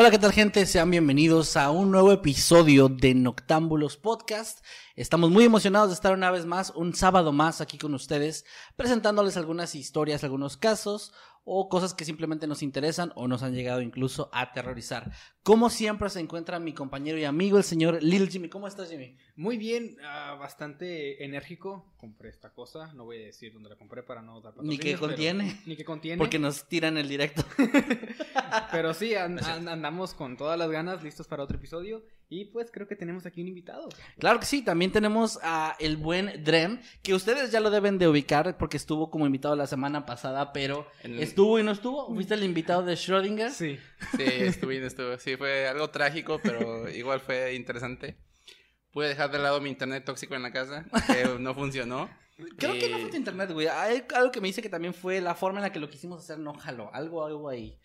Hola, ¿qué tal gente? Sean bienvenidos a un nuevo episodio de Noctámbulos Podcast. Estamos muy emocionados de estar una vez más, un sábado más aquí con ustedes, presentándoles algunas historias, algunos casos o cosas que simplemente nos interesan o nos han llegado incluso a aterrorizar. Como siempre se encuentra mi compañero y amigo, el señor Lil Jimmy. ¿Cómo estás, Jimmy? Muy bien, ah, bastante enérgico. Compré esta cosa, no voy a decir dónde la compré para no dar Ni que pero- contiene. Ni que contiene. Porque nos tiran el directo. Pero sí, an- an- andamos con todas las ganas, listos para otro episodio. Y pues creo que tenemos aquí un invitado. Claro que sí, también tenemos a el buen Drem, que ustedes ya lo deben de ubicar porque estuvo como invitado la semana pasada, pero estuvo y no estuvo. ¿Fuiste el invitado de Schrödinger? Sí. Sí, estuve bien, estuve. Sí, fue algo trágico, pero igual fue interesante. Pude dejar de lado mi internet tóxico en la casa, que no funcionó. Creo que no fue tu internet, güey. Hay algo que me dice que también fue la forma en la que lo quisimos hacer, no jaló. Algo, algo ahí.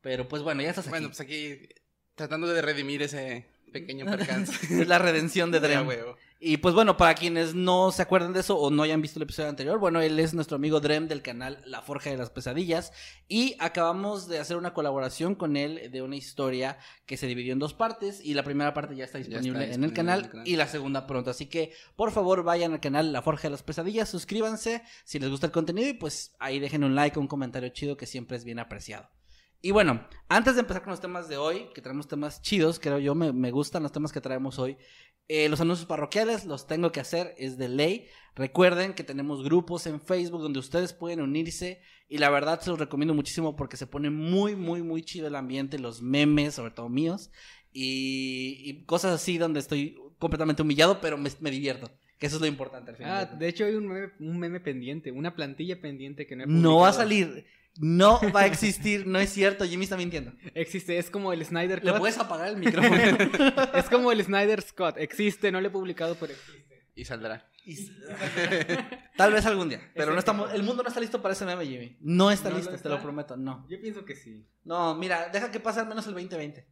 Pero pues bueno, ya estás aquí. Bueno, pues aquí tratando de redimir ese pequeño percance. es la redención de huevo. Y pues bueno, para quienes no se acuerdan de eso o no hayan visto el episodio anterior, bueno, él es nuestro amigo Drem del canal La Forja de las Pesadillas y acabamos de hacer una colaboración con él de una historia que se dividió en dos partes y la primera parte ya está está disponible, en el canal en el canal. y la segunda pronto. Así que por favor vayan al canal La Forja de las Pesadillas, suscríbanse si les gusta el contenido y pues ahí dejen un like un comentario chido que siempre es bien apreciado. Y bueno, antes de empezar con los temas de hoy, que traemos temas chidos, creo yo, me, me gustan los temas que traemos hoy. Eh, los anuncios parroquiales los tengo que hacer, es de ley. Recuerden que tenemos grupos en Facebook donde ustedes pueden unirse y la verdad se los recomiendo muchísimo porque se pone muy, muy, muy chido el ambiente, los memes, sobre todo míos, y, y cosas así donde estoy completamente humillado, pero me, me divierto, que eso es lo importante al final. Ah, de hecho hay un meme, un meme pendiente, una plantilla pendiente que no he no va a publicado. salir, no va a existir, no es cierto, Jimmy está mintiendo. Existe, es como el Snyder ¿Le Cut. puedes apagar el micrófono? Es como el Snyder Scott. Existe, no lo he publicado, pero existe. Y saldrá. Y- Tal vez algún día, pero no estamos, el mundo no está listo para ese meme, Jimmy. No está ¿No lo listo, te lo prometo, no. Yo pienso que sí. No, mira, deja que pase al menos el 2020.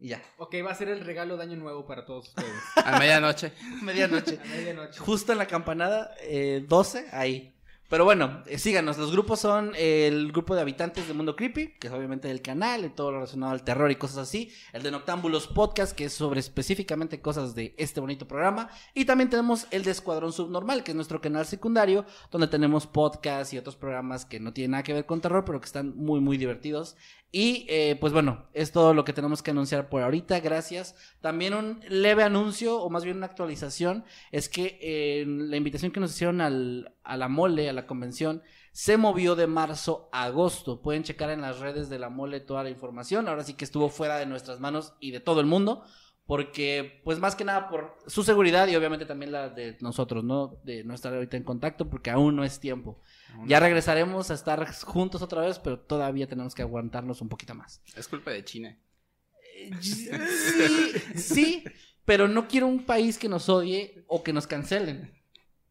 Y ya, Ok, va a ser el regalo de año nuevo para todos ustedes. A medianoche. medianoche. A medianoche. Justo en la campanada eh, 12, ahí. Pero bueno, eh, síganos. Los grupos son el grupo de habitantes de Mundo Creepy, que es obviamente del canal, y todo lo relacionado al terror y cosas así. El de Noctámbulos Podcast, que es sobre específicamente cosas de este bonito programa. Y también tenemos el de Escuadrón Subnormal, que es nuestro canal secundario, donde tenemos podcasts y otros programas que no tienen nada que ver con terror, pero que están muy, muy divertidos. Y eh, pues bueno, es todo lo que tenemos que anunciar por ahorita. Gracias. También un leve anuncio, o más bien una actualización, es que eh, la invitación que nos hicieron al, a la mole, a la convención, se movió de marzo a agosto. Pueden checar en las redes de la mole toda la información. Ahora sí que estuvo fuera de nuestras manos y de todo el mundo. Porque, pues más que nada por su seguridad y obviamente también la de nosotros, ¿no? De no estar ahorita en contacto porque aún no es tiempo. Ya regresaremos a estar juntos otra vez, pero todavía tenemos que aguantarnos un poquito más. Es culpa de China. Sí, sí, pero no quiero un país que nos odie o que nos cancelen.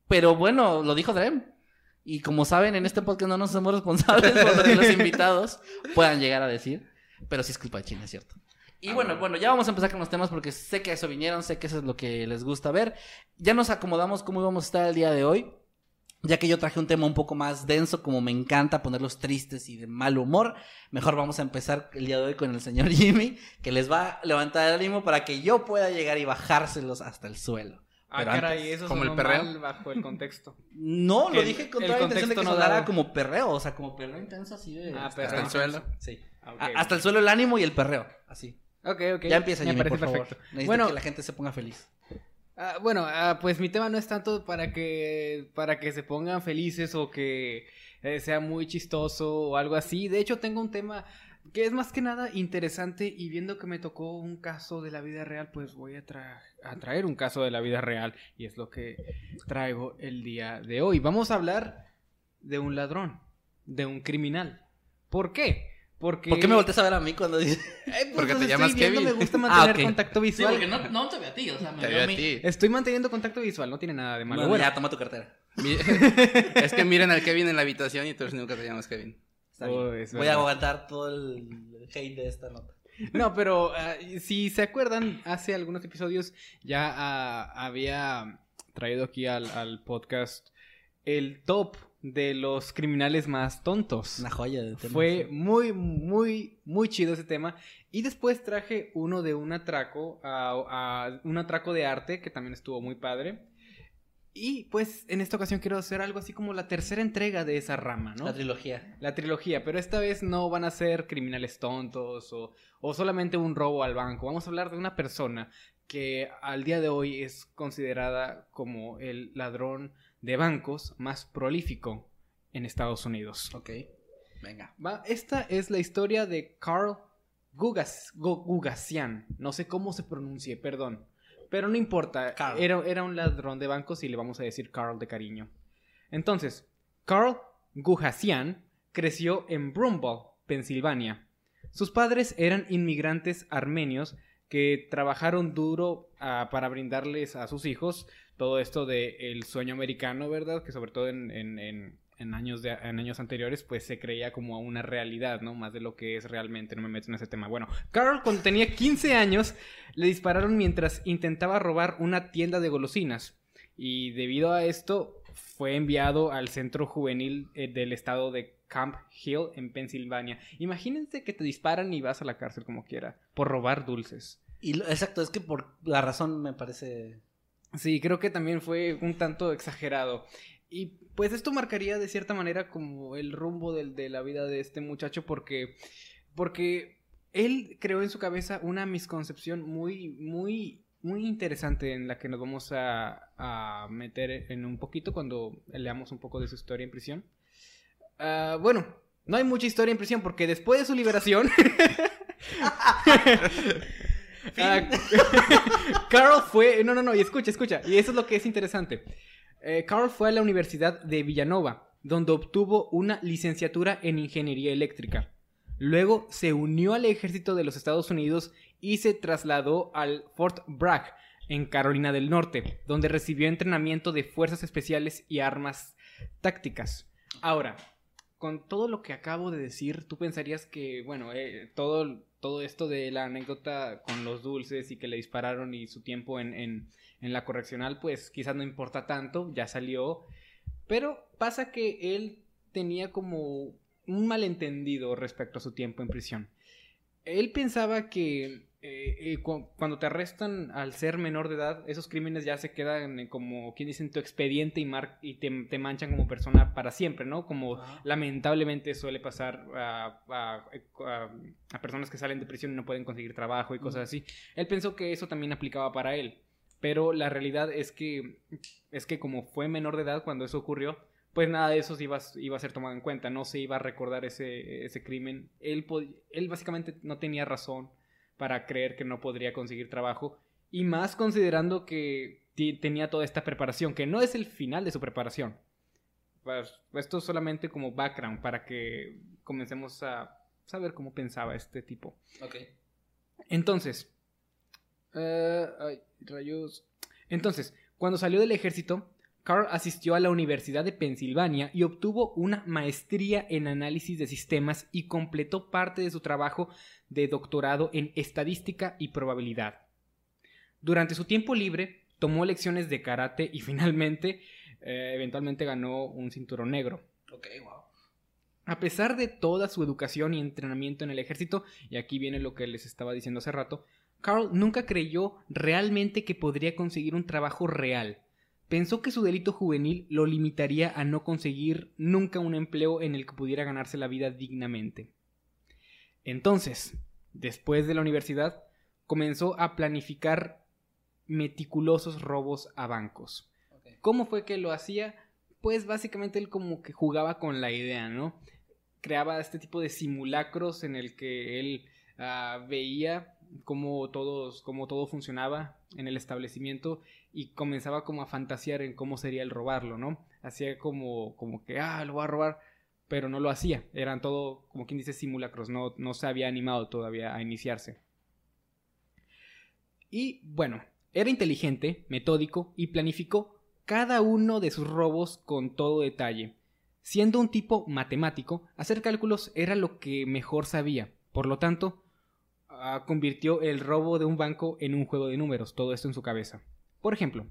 Pero bueno, lo dijo Drem. Y como saben, en este podcast no nos somos responsables por lo que los invitados puedan llegar a decir. Pero sí es culpa de China, es cierto. Y Ah, bueno, bueno. bueno, ya vamos a empezar con los temas porque sé que a eso vinieron, sé que eso es lo que les gusta ver. Ya nos acomodamos cómo íbamos a estar el día de hoy. Ya que yo traje un tema un poco más denso, como me encanta ponerlos tristes y de mal humor, mejor vamos a empezar el día de hoy con el señor Jimmy, que les va a levantar el ánimo para que yo pueda llegar y bajárselos hasta el suelo. Ah, Pero caray, antes- eso ¿como el perreo? mal bajo el contexto. No, lo dije con el toda la intención de que contexto no sonara dado. como perreo, o sea, como perreo intenso así de... Ah, hasta- perreo Hasta el suelo. Sí. Ah, hasta el suelo el ánimo y el perreo, así. Ok, ok. Ya empieza, Me Jimmy, por favor. Necesito Bueno, que la gente se ponga feliz. Ah, bueno, ah, pues mi tema no es tanto para que para que se pongan felices o que eh, sea muy chistoso o algo así. De hecho, tengo un tema que es más que nada interesante y viendo que me tocó un caso de la vida real, pues voy a, a traer un caso de la vida real y es lo que traigo el día de hoy. Vamos a hablar de un ladrón, de un criminal. ¿Por qué? Porque ¿Por qué me volteas a ver a mí cuando dices? Eh, pues, Porque te estoy llamas viendo, Kevin. Me gusta Ah, mantener contacto Sí, visual. porque no, no te veo a ti, o sea, me Te veo a mí. ti. Estoy manteniendo contacto visual, no tiene nada de malo. Bueno, Bueno, ya, toma tu cartera. Es que miren al Kevin en la habitación y tú nunca te llamas Kevin. Está Oh, bien. Voy a aguantar todo el hate de esta nota. No, pero ah, si se acuerdan, hace algunos episodios ya ah, había traído aquí al, al podcast el top de los criminales más tontos. Una joya de tema. Fue muy, muy, muy chido ese tema. Y después traje uno de un atraco, a, a un atraco de arte, que también estuvo muy padre. Y pues en esta ocasión quiero hacer algo así como la tercera entrega de esa rama, ¿no? La trilogía. La trilogía, pero esta vez no van a ser criminales tontos o, o solamente un robo al banco. Vamos a hablar de una persona que al día de hoy es considerada como el ladrón de bancos más prolífico en Estados Unidos. Ok. Venga. Va, esta es la historia de Carl Gugas, Gu- Gugasian. No sé cómo se pronuncie, perdón. Pero no importa. Era, era un ladrón de bancos y le vamos a decir Carl de cariño. Entonces, Carl Gugasian creció en Brumball, Pensilvania. Sus padres eran inmigrantes armenios que trabajaron duro ah, para brindarles a sus hijos todo esto del el sueño americano, ¿verdad? Que sobre todo en, en- en- años, de, en años anteriores pues se creía como una realidad, ¿no? Más de lo que es realmente, no me meto en ese tema. Bueno, Carl cuando tenía 15 años le dispararon mientras intentaba robar una tienda de golosinas y debido a esto fue enviado al centro juvenil eh, del estado de Camp Hill en Pensilvania. Imagínense que te disparan y vas a la cárcel como quiera por robar dulces. Y lo- exacto, es que por la razón me parece. Sí, creo que también fue un tanto exagerado. Y pues esto marcaría de cierta manera como el rumbo del- de la vida de este muchacho porque, porque él creó en su cabeza una misconcepción muy, muy, muy interesante en la que nos vamos a, a meter en un poquito cuando leamos un poco de su historia en prisión. Ah, bueno, no hay mucha historia en prisión porque después de su liberación... Ah, Carl fue. No, no, no, y escucha, escucha. Y eso es lo que es interesante. Eh, Carl fue a la Universidad de Villanova, donde obtuvo una licenciatura en ingeniería eléctrica. Luego se unió al ejército de los Estados Unidos y se trasladó al Fort Bragg, en Carolina del Norte, donde recibió entrenamiento de fuerzas especiales y armas tácticas. Ahora, con todo lo que acabo de decir, tú pensarías que, bueno, eh, todo, todo esto de la anécdota con los dulces y que le dispararon y su tiempo en, en- en la correccional, pues quizás no importa tanto, ya salió. Pero pasa que él tenía como un malentendido respecto a su tiempo en prisión. Él pensaba que eh, eh, cu- cuando te arrestan al ser menor de edad, esos crímenes ya se quedan eh, como, quien dice, en tu expediente y, mar- y te, te manchan como persona para siempre, ¿no? Como lamentablemente suele pasar a, a- a- a personas que salen de prisión y no pueden conseguir trabajo y cosas así. Él pensó que eso también aplicaba para él. Pero la realidad es que, es que como fue menor de edad cuando eso ocurrió, pues nada de eso se iba, a- iba a ser tomado en cuenta, no se iba a recordar ese, ese crimen. Él, él básicamente no tenía razón para creer que no podría conseguir trabajo, y más considerando que tenía toda esta preparación, que no es el final de su preparación. Pues, esto es solamente como background para que comencemos a saber cómo pensaba este tipo. Ok. Entonces, eh, ay, rayos. Entonces, cuando salió del ejército, Carl asistió a la Universidad de Pensilvania y obtuvo una maestría en análisis de sistemas y completó parte de su trabajo de doctorado en estadística y probabilidad. Durante su tiempo libre, tomó lecciones de karate y finalmente, eh, eventualmente ganó un cinturón negro. Ok, wow. A pesar de toda su educación y entrenamiento en el ejército, y aquí viene lo que les estaba diciendo hace rato, Carl nunca creyó realmente que podría conseguir un trabajo real. Pensó que su delito juvenil lo limitaría a no conseguir nunca un empleo en el que pudiera ganarse la vida dignamente. Entonces, después de la universidad, comenzó a planificar meticulosos robos a bancos. ¿Cómo fue que lo hacía? Pues básicamente él como que jugaba con la idea, ¿no? Creaba este tipo de simulacros en el que él ah, veía cómo, todos, cómo todo funcionaba en el establecimiento y comenzaba como a fantasear en cómo sería el robarlo, ¿no? Hacía como, como que, ah, lo voy a robar, pero no lo hacía. Eran todo, como quien dice, simulacros, no, no se había animado todavía a iniciarse. Y bueno, era inteligente, metódico y planificó cada uno de sus robos con todo detalle. Siendo un tipo matemático, hacer cálculos era lo que mejor sabía. Por lo tanto, ah, convirtió el robo de un banco en un juego de números, todo esto en su cabeza. Por ejemplo,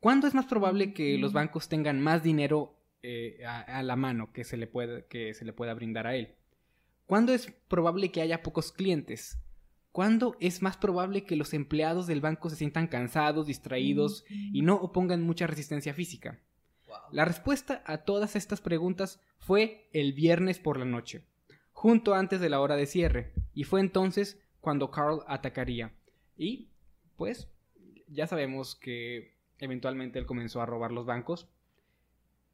¿cuándo es más probable que los bancos tengan más dinero eh, a, a, la mano que se, le pueda, que se le pueda brindar a él? ¿Cuándo es probable que haya pocos clientes? ¿Cuándo es más probable que los empleados del banco se sientan cansados, distraídos y no opongan mucha resistencia física? La respuesta a todas estas preguntas fue el viernes por la noche, junto antes de la hora de cierre, y fue entonces cuando Carl atacaría. Y, pues, ya sabemos que eventualmente él comenzó a robar los bancos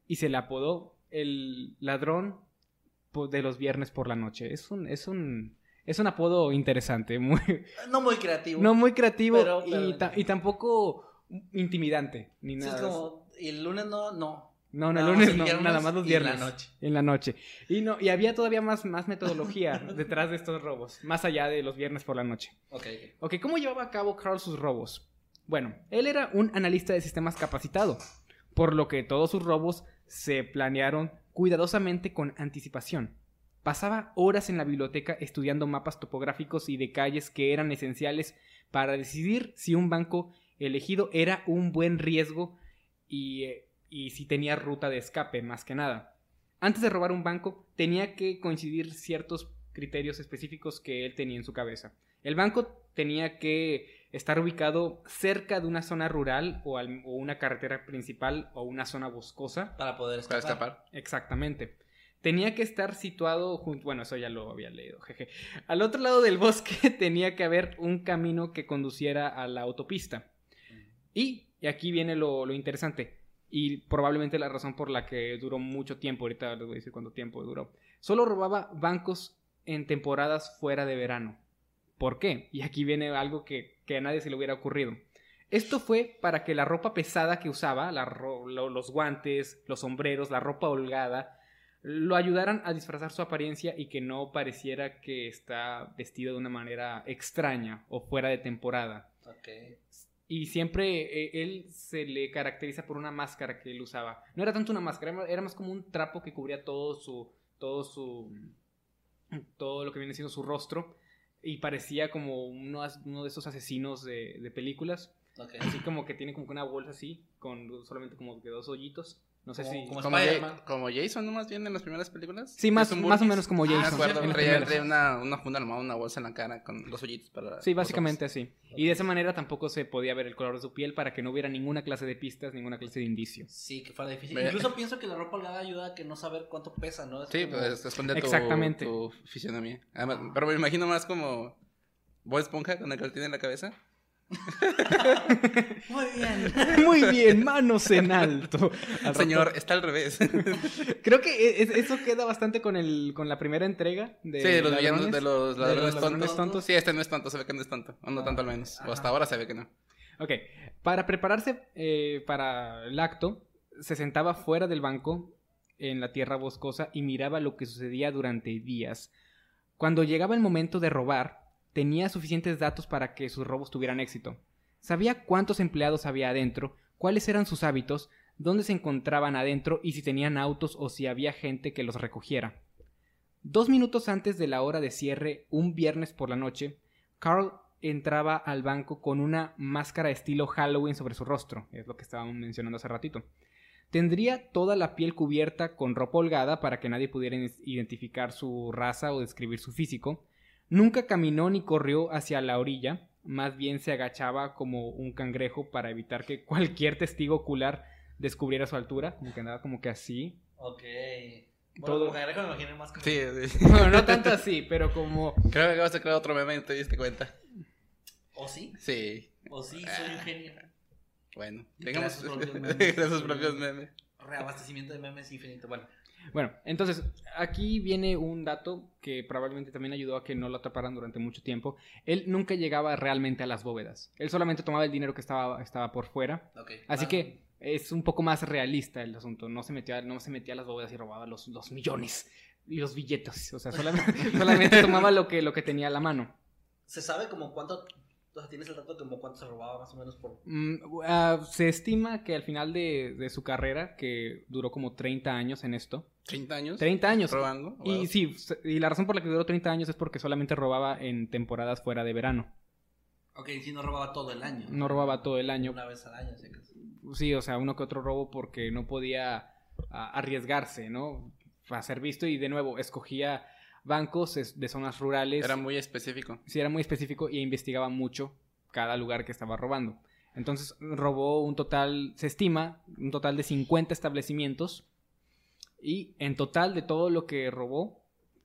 y se le apodó el ladrón de los viernes por la noche. Es un, es un, es un apodo interesante, muy... No muy creativo. No muy creativo Pero- y, pero- ta- y tampoco intimidante, ni nada. es como, y el lunes no, no. No, no, el lunes no, viernes nada más los y en la viernes. noche. En la noche. Y no, y había todavía más, más metodología detrás de estos robos, más allá de los viernes por la noche. Ok. Ok, ¿cómo llevaba a cabo Carl sus robos? Bueno, él era un analista de sistemas capacitado, por lo que todos sus robos se planearon cuidadosamente con anticipación. Pasaba horas en la biblioteca estudiando mapas topográficos y de calles que eran esenciales para decidir si un banco elegido era un buen riesgo y, eh, y si tenía ruta de escape, más que nada. Antes de robar un banco, tenía que coincidir ciertos criterios específicos que él tenía en su cabeza. El banco tenía que estar ubicado cerca de una zona rural o, al- o una carretera principal o una zona boscosa. Para poder Para escapar. escapar. Exactamente. Tenía que estar situado junto... Bueno, eso ya lo había leído, jeje. Al otro lado del bosque tenía que haber un camino que conduciera a la autopista. Y, y aquí viene lo, lo interesante. Y probablemente la razón por la que duró mucho tiempo. Ahorita les voy a decir cuánto tiempo duró. Solo robaba bancos en temporadas fuera de verano. ¿Por qué? Y aquí viene algo que, que a nadie se le hubiera ocurrido. Esto fue para que la ropa pesada que usaba, la ro- lo- los guantes, los sombreros, la ropa holgada, lo ayudaran a disfrazar su apariencia y que no pareciera que está vestido de una manera extraña o fuera de temporada. Ok. Y siempre eh, él se le caracteriza por una máscara que él usaba. No era tanto una máscara, era- era más como un trapo que cubría todo su. todo su. todo lo que viene siendo su rostro. Y parecía como uno, uno de esos asesinos de, de películas. Así como que tiene como que una bolsa así, con solamente como que dos hoyitos. No sé Como- si. como Como, Jason, ¿no? Más bien en las primeras películas. Sí, más, más o menos como Ah, Jason. Me acuerdo, traía, traía una, una funda armada, una bolsa en la cara con los hoyitos para. Sí, básicamente así. Y de esa manera tampoco se podía ver el color de su piel para que no hubiera ninguna clase de pistas, ninguna clase de indicio. Sí, que fuera difícil. Incluso pienso que la ropa holgada ayuda a que no saber cuánto pesa, ¿no? Es Sí, como- pues esconde tu, Exactamente. tu fisionomía. Además, pero me imagino más como Bob Esponja con el calcetín en la cabeza. Muy bien. Muy bien, manos en alto. Al Señor, está al revés. Creo que e- es- eso queda bastante con el con la primera entrega de sí, los villanos de los de ladrones, tontos. Sí, este no es tonto, se ve que no es tonto. O no tanto al menos. O hasta ahora se ve que no. Ok, para prepararse eh, para el acto, se sentaba fuera del banco en la tierra boscosa y miraba lo que sucedía durante días. Cuando llegaba el momento de robar, tenía suficientes datos para que sus robos tuvieran éxito. Sabía cuántos empleados había adentro, cuáles eran sus hábitos, dónde se encontraban adentro y si tenían autos o si había gente que los recogiera. Dos minutos antes de la hora de cierre, un viernes por la noche, Carl entraba al banco con una máscara estilo Halloween sobre su rostro, es lo que estábamos mencionando hace ratito. Tendría toda la piel cubierta con ropa holgada para que nadie pudiera identificar su raza o describir su físico. Nunca caminó ni corrió hacia la orilla, más bien se agachaba como un cangrejo para evitar que cualquier testigo ocular descubriera su altura, como que andaba como que así. Ok. Bueno, Todo- como cangrejo me imaginé más como... Sí, sí. Bueno, no tanto así, pero como Creo que vas a crear otro meme y te diste cuenta. ¿O sí? Sí. ¿O sí? Soy un genio. Bueno, tengamos propios memes. propios memes. Reabastecimiento de memes infinito. Bueno, Bueno, entonces aquí viene un dato que probablemente también ayudó a que no lo atraparan durante mucho tiempo. Él nunca llegaba realmente a las bóvedas. Él solamente tomaba el dinero que estaba, estaba por fuera. Así Ah, que es un poco más realista el asunto. No se metía, no se metía a las bóvedas y robaba los, los millones y los billetes. O sea, solamente, solamente tomaba lo que, lo que tenía a la mano. ¿Se sabe como cuánto... O sea, ¿tienes el dato de como cuánto se robaba más o menos por... Mm, ah, se estima que al final de, de su carrera, que duró como 30 años en esto, 30 años 30 años. robando. Y Wow. sí, y la razón por la que duró 30 años es porque solamente robaba en temporadas fuera de verano. Ok, sí, no robaba todo el año. No robaba todo el año. Una vez al año, así que... Sí, o sea, uno que otro robo porque no podía ah, arriesgarse, ¿no? A ser visto y de nuevo escogía bancos de zonas rurales. Era muy específico. Sí, era muy específico y investigaba mucho cada lugar que estaba robando. Entonces robó un total, se estima, un total de 50 establecimientos y en total de todo lo que robó,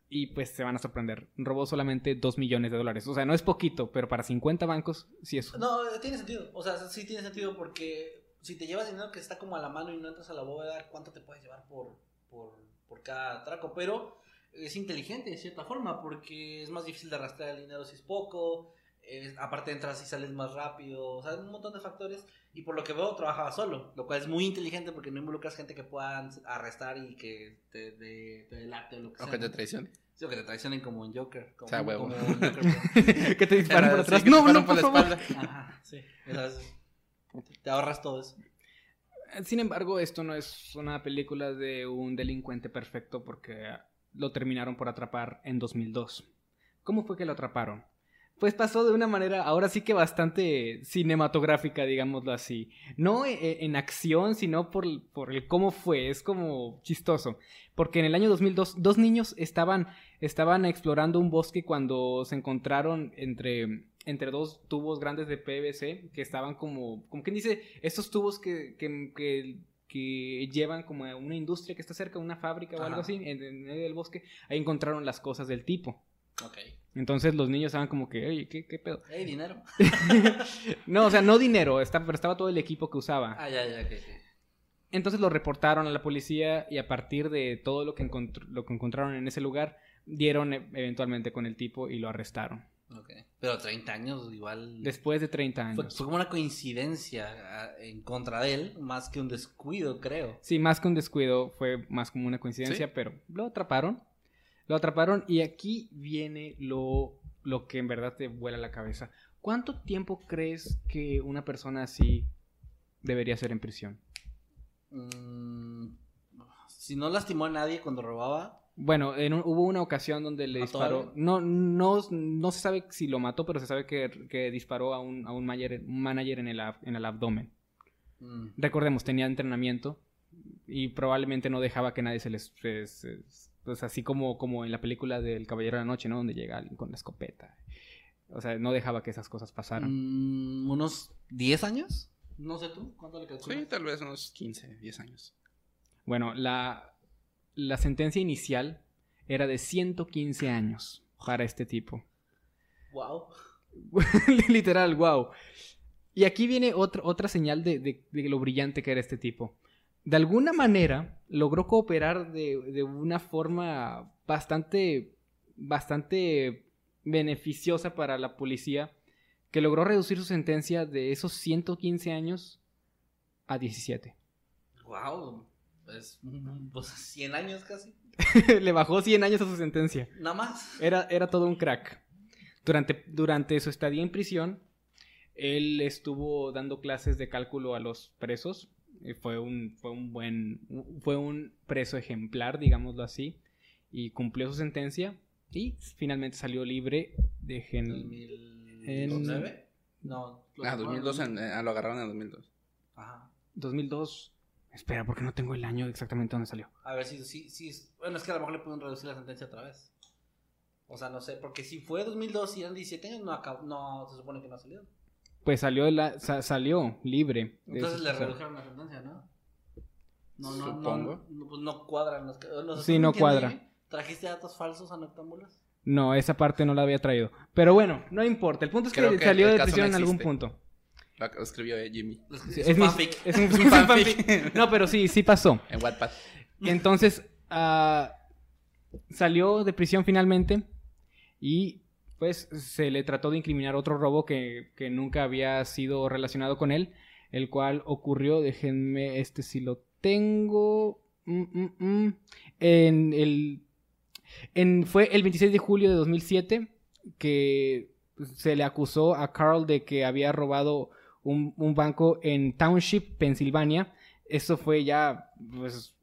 y pues se van a sorprender, robó solamente 2 millones de dólares. O sea, no es poquito, pero para 50 bancos sí es... No, tiene sentido. O sea, sí tiene sentido porque si te llevas dinero que está como a la mano y no entras a la bóveda, ¿cuánto te puedes llevar por, por, por cada atraco? Pero es inteligente de cierta forma porque es más difícil de arrastrar el dinero si es poco. aparte entras y sales más rápido. O sea, un montón de factores. Y por lo que veo, trabajaba solo. Lo cual es muy inteligente porque no involucras gente que puedan arrestar y que te, te, te delate o lo que O sea. que te traicione. Sí, o que te traicionen como en Joker. Como, O sea, huevo. como en Joker, pero- que te disparan por atrás. sí, no, no, por la favor. espalda. Ajá, sí. Entonces, te ahorras todo eso. Sin embargo, esto no es una película de un delincuente perfecto porque lo terminaron por atrapar en 2002. ¿Cómo fue que lo atraparon? Pues pasó de una manera ahora sí que bastante cinematográfica, digámoslo así. No e- en acción, sino por, por el cómo fue. Es como chistoso. Porque en el año 2002 dos niños estaban, estaban explorando un bosque cuando se encontraron entre, entre dos tubos grandes de PVC que estaban como, como quien dice, estos tubos que, que, que llevan como a una industria que está cerca, una fábrica o Ajá. algo así, en, en medio del bosque. Ahí encontraron las cosas del tipo. Ok. Entonces los niños estaban como que, oye, ¿qué, qué pedo? Hey, dinero. No, o sea, no dinero, estaba, pero estaba todo el equipo que usaba. Ah, ya, ya, ok, ok. Entonces lo reportaron a la policía y a partir de todo lo que, lo que encontraron en ese lugar, dieron e- eventualmente con el tipo y lo arrestaron. Ok. Pero 30 años igual. Después de 30 fue, años. fue como una coincidencia en contra de él, más que un descuido, creo. Sí, más que un descuido, fue más como una coincidencia, Sí. pero lo atraparon. Lo atraparon y aquí viene lo, lo que en verdad te vuela la cabeza. ¿Cuánto tiempo crees que una persona así debería ser en prisión? Mm, si no lastimó a nadie cuando robaba. Bueno, en un- hubo una ocasión donde le ¿Mató a disparó. No, no, no se sabe si lo mató, pero se sabe que, que disparó a un, a un manager, un manager en, el, ab- en el abdomen. mm, Recordemos, tenía entrenamiento y probablemente no dejaba que nadie se les... pues así como, como en la película del Caballero de la Noche, ¿no? Donde llega alguien con la escopeta. O sea, no dejaba que esas cosas pasaran. mm, ¿Unos 10 años? No sé tú, ¿cuánto le calculas? Sí, tal vez unos 15, 10 años. Bueno, la, la sentencia inicial era de 115 años para este tipo. Wow. Literal, wow. Y aquí viene otra, otra señal de, de- de lo brillante que era este tipo. De alguna manera logró cooperar de, de una forma bastante, bastante beneficiosa para la policía, que logró reducir su sentencia de esos 115 años a 17. Wow. Mm, pues 100 años casi. Le bajó 100 años a su sentencia. Nada más. Era, era todo un crack. Durante, durante su estadía en prisión, él estuvo dando clases de cálculo a los presos. Eh, Fue un, fue un buen, fue un preso ejemplar, digámoslo así, y cumplió su sentencia y finalmente salió libre de gen... 2009. No. lo Ah, que fue 2002, en- eh, lo agarraron en 2002. Ajá. 2002. Espera, porque no tengo el año exactamente donde salió. A ver si, si, si es- Bueno, es que a lo mejor le pueden reducir la sentencia otra vez. O sea, no sé, porque si fue 2002 y eran 17 años, no, no se supone que no ha salido. Pues salió, la, sa- salió libre. Entonces le o sea, redujeron la sentencia, ¿no? No, no, Supongo. no, no, pues no cuadran. Los, no sé, Sí, ¿tú no cuadra. ¿Trajiste datos falsos a Noctámbulos? No, esa parte no la había traído. Pero bueno, no importa. El punto es que, salió de prisión no en algún punto. Lo escribió eh, Jimmy Sí, Es, un fanfic. es un- es un fanfic. No, pero sí, sí pasó. en Wattpad. Entonces, ah, salió de prisión finalmente y pues se le trató de incriminar otro robo que, que nunca había sido relacionado con él, el cual ocurrió, déjenme, este si lo tengo, mm, mm, mm, en el, en, fue el 26 de julio de 2007 que se le acusó a Carl de que había robado un, un banco en Township, Pensilvania. Eso fue ya, pues,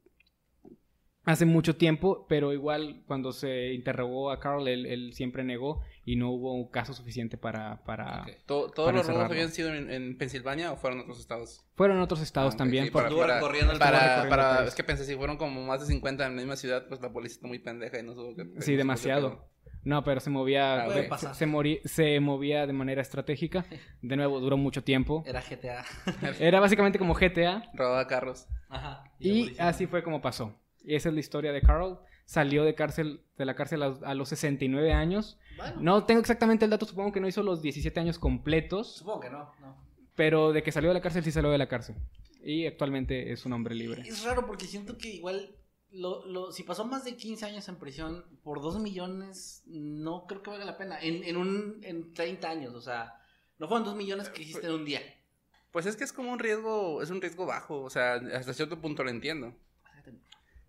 hace mucho tiempo, pero igual cuando se interrogó a Carl, él, él siempre negó y no hubo un caso suficiente para... para... Ok. ¿To- ¿Todos para los robos habían sido en, en Pensilvania o fueron en otros estados? Fueron en otros estados Ah, también. sí, por- para, para- recorriendo el- para- para- es que pensé, si fueron como más de 50 en la misma ciudad, pues la policía está muy pendeja y no supo que... Sí, demasiado. No, pero se movía, Ah, Puede se- pasar. se, morí- se movía de manera estratégica. De nuevo, duró mucho tiempo. Era GTA. Era básicamente como GTA. Robaba carros. Ajá. Y así fue como pasó. Y esa es la historia de Carl. Salió de cárcel, de la cárcel a, a los 69 años. Bueno, No tengo exactamente el dato, supongo que no hizo los 17 años completos. supongo que no, no. Pero de que salió de la cárcel, sí salió de la cárcel. Y actualmente es un hombre libre. Es raro porque siento que igual, lo, lo, si pasó más de 15 años en prisión por 2 millones, no creo que valga la pena. En, en, un, en 30 años, o sea, no fueron 2 millones que hiciste en un día. Pues es que es como un riesgo, es un riesgo bajo, o sea, hasta cierto punto lo entiendo.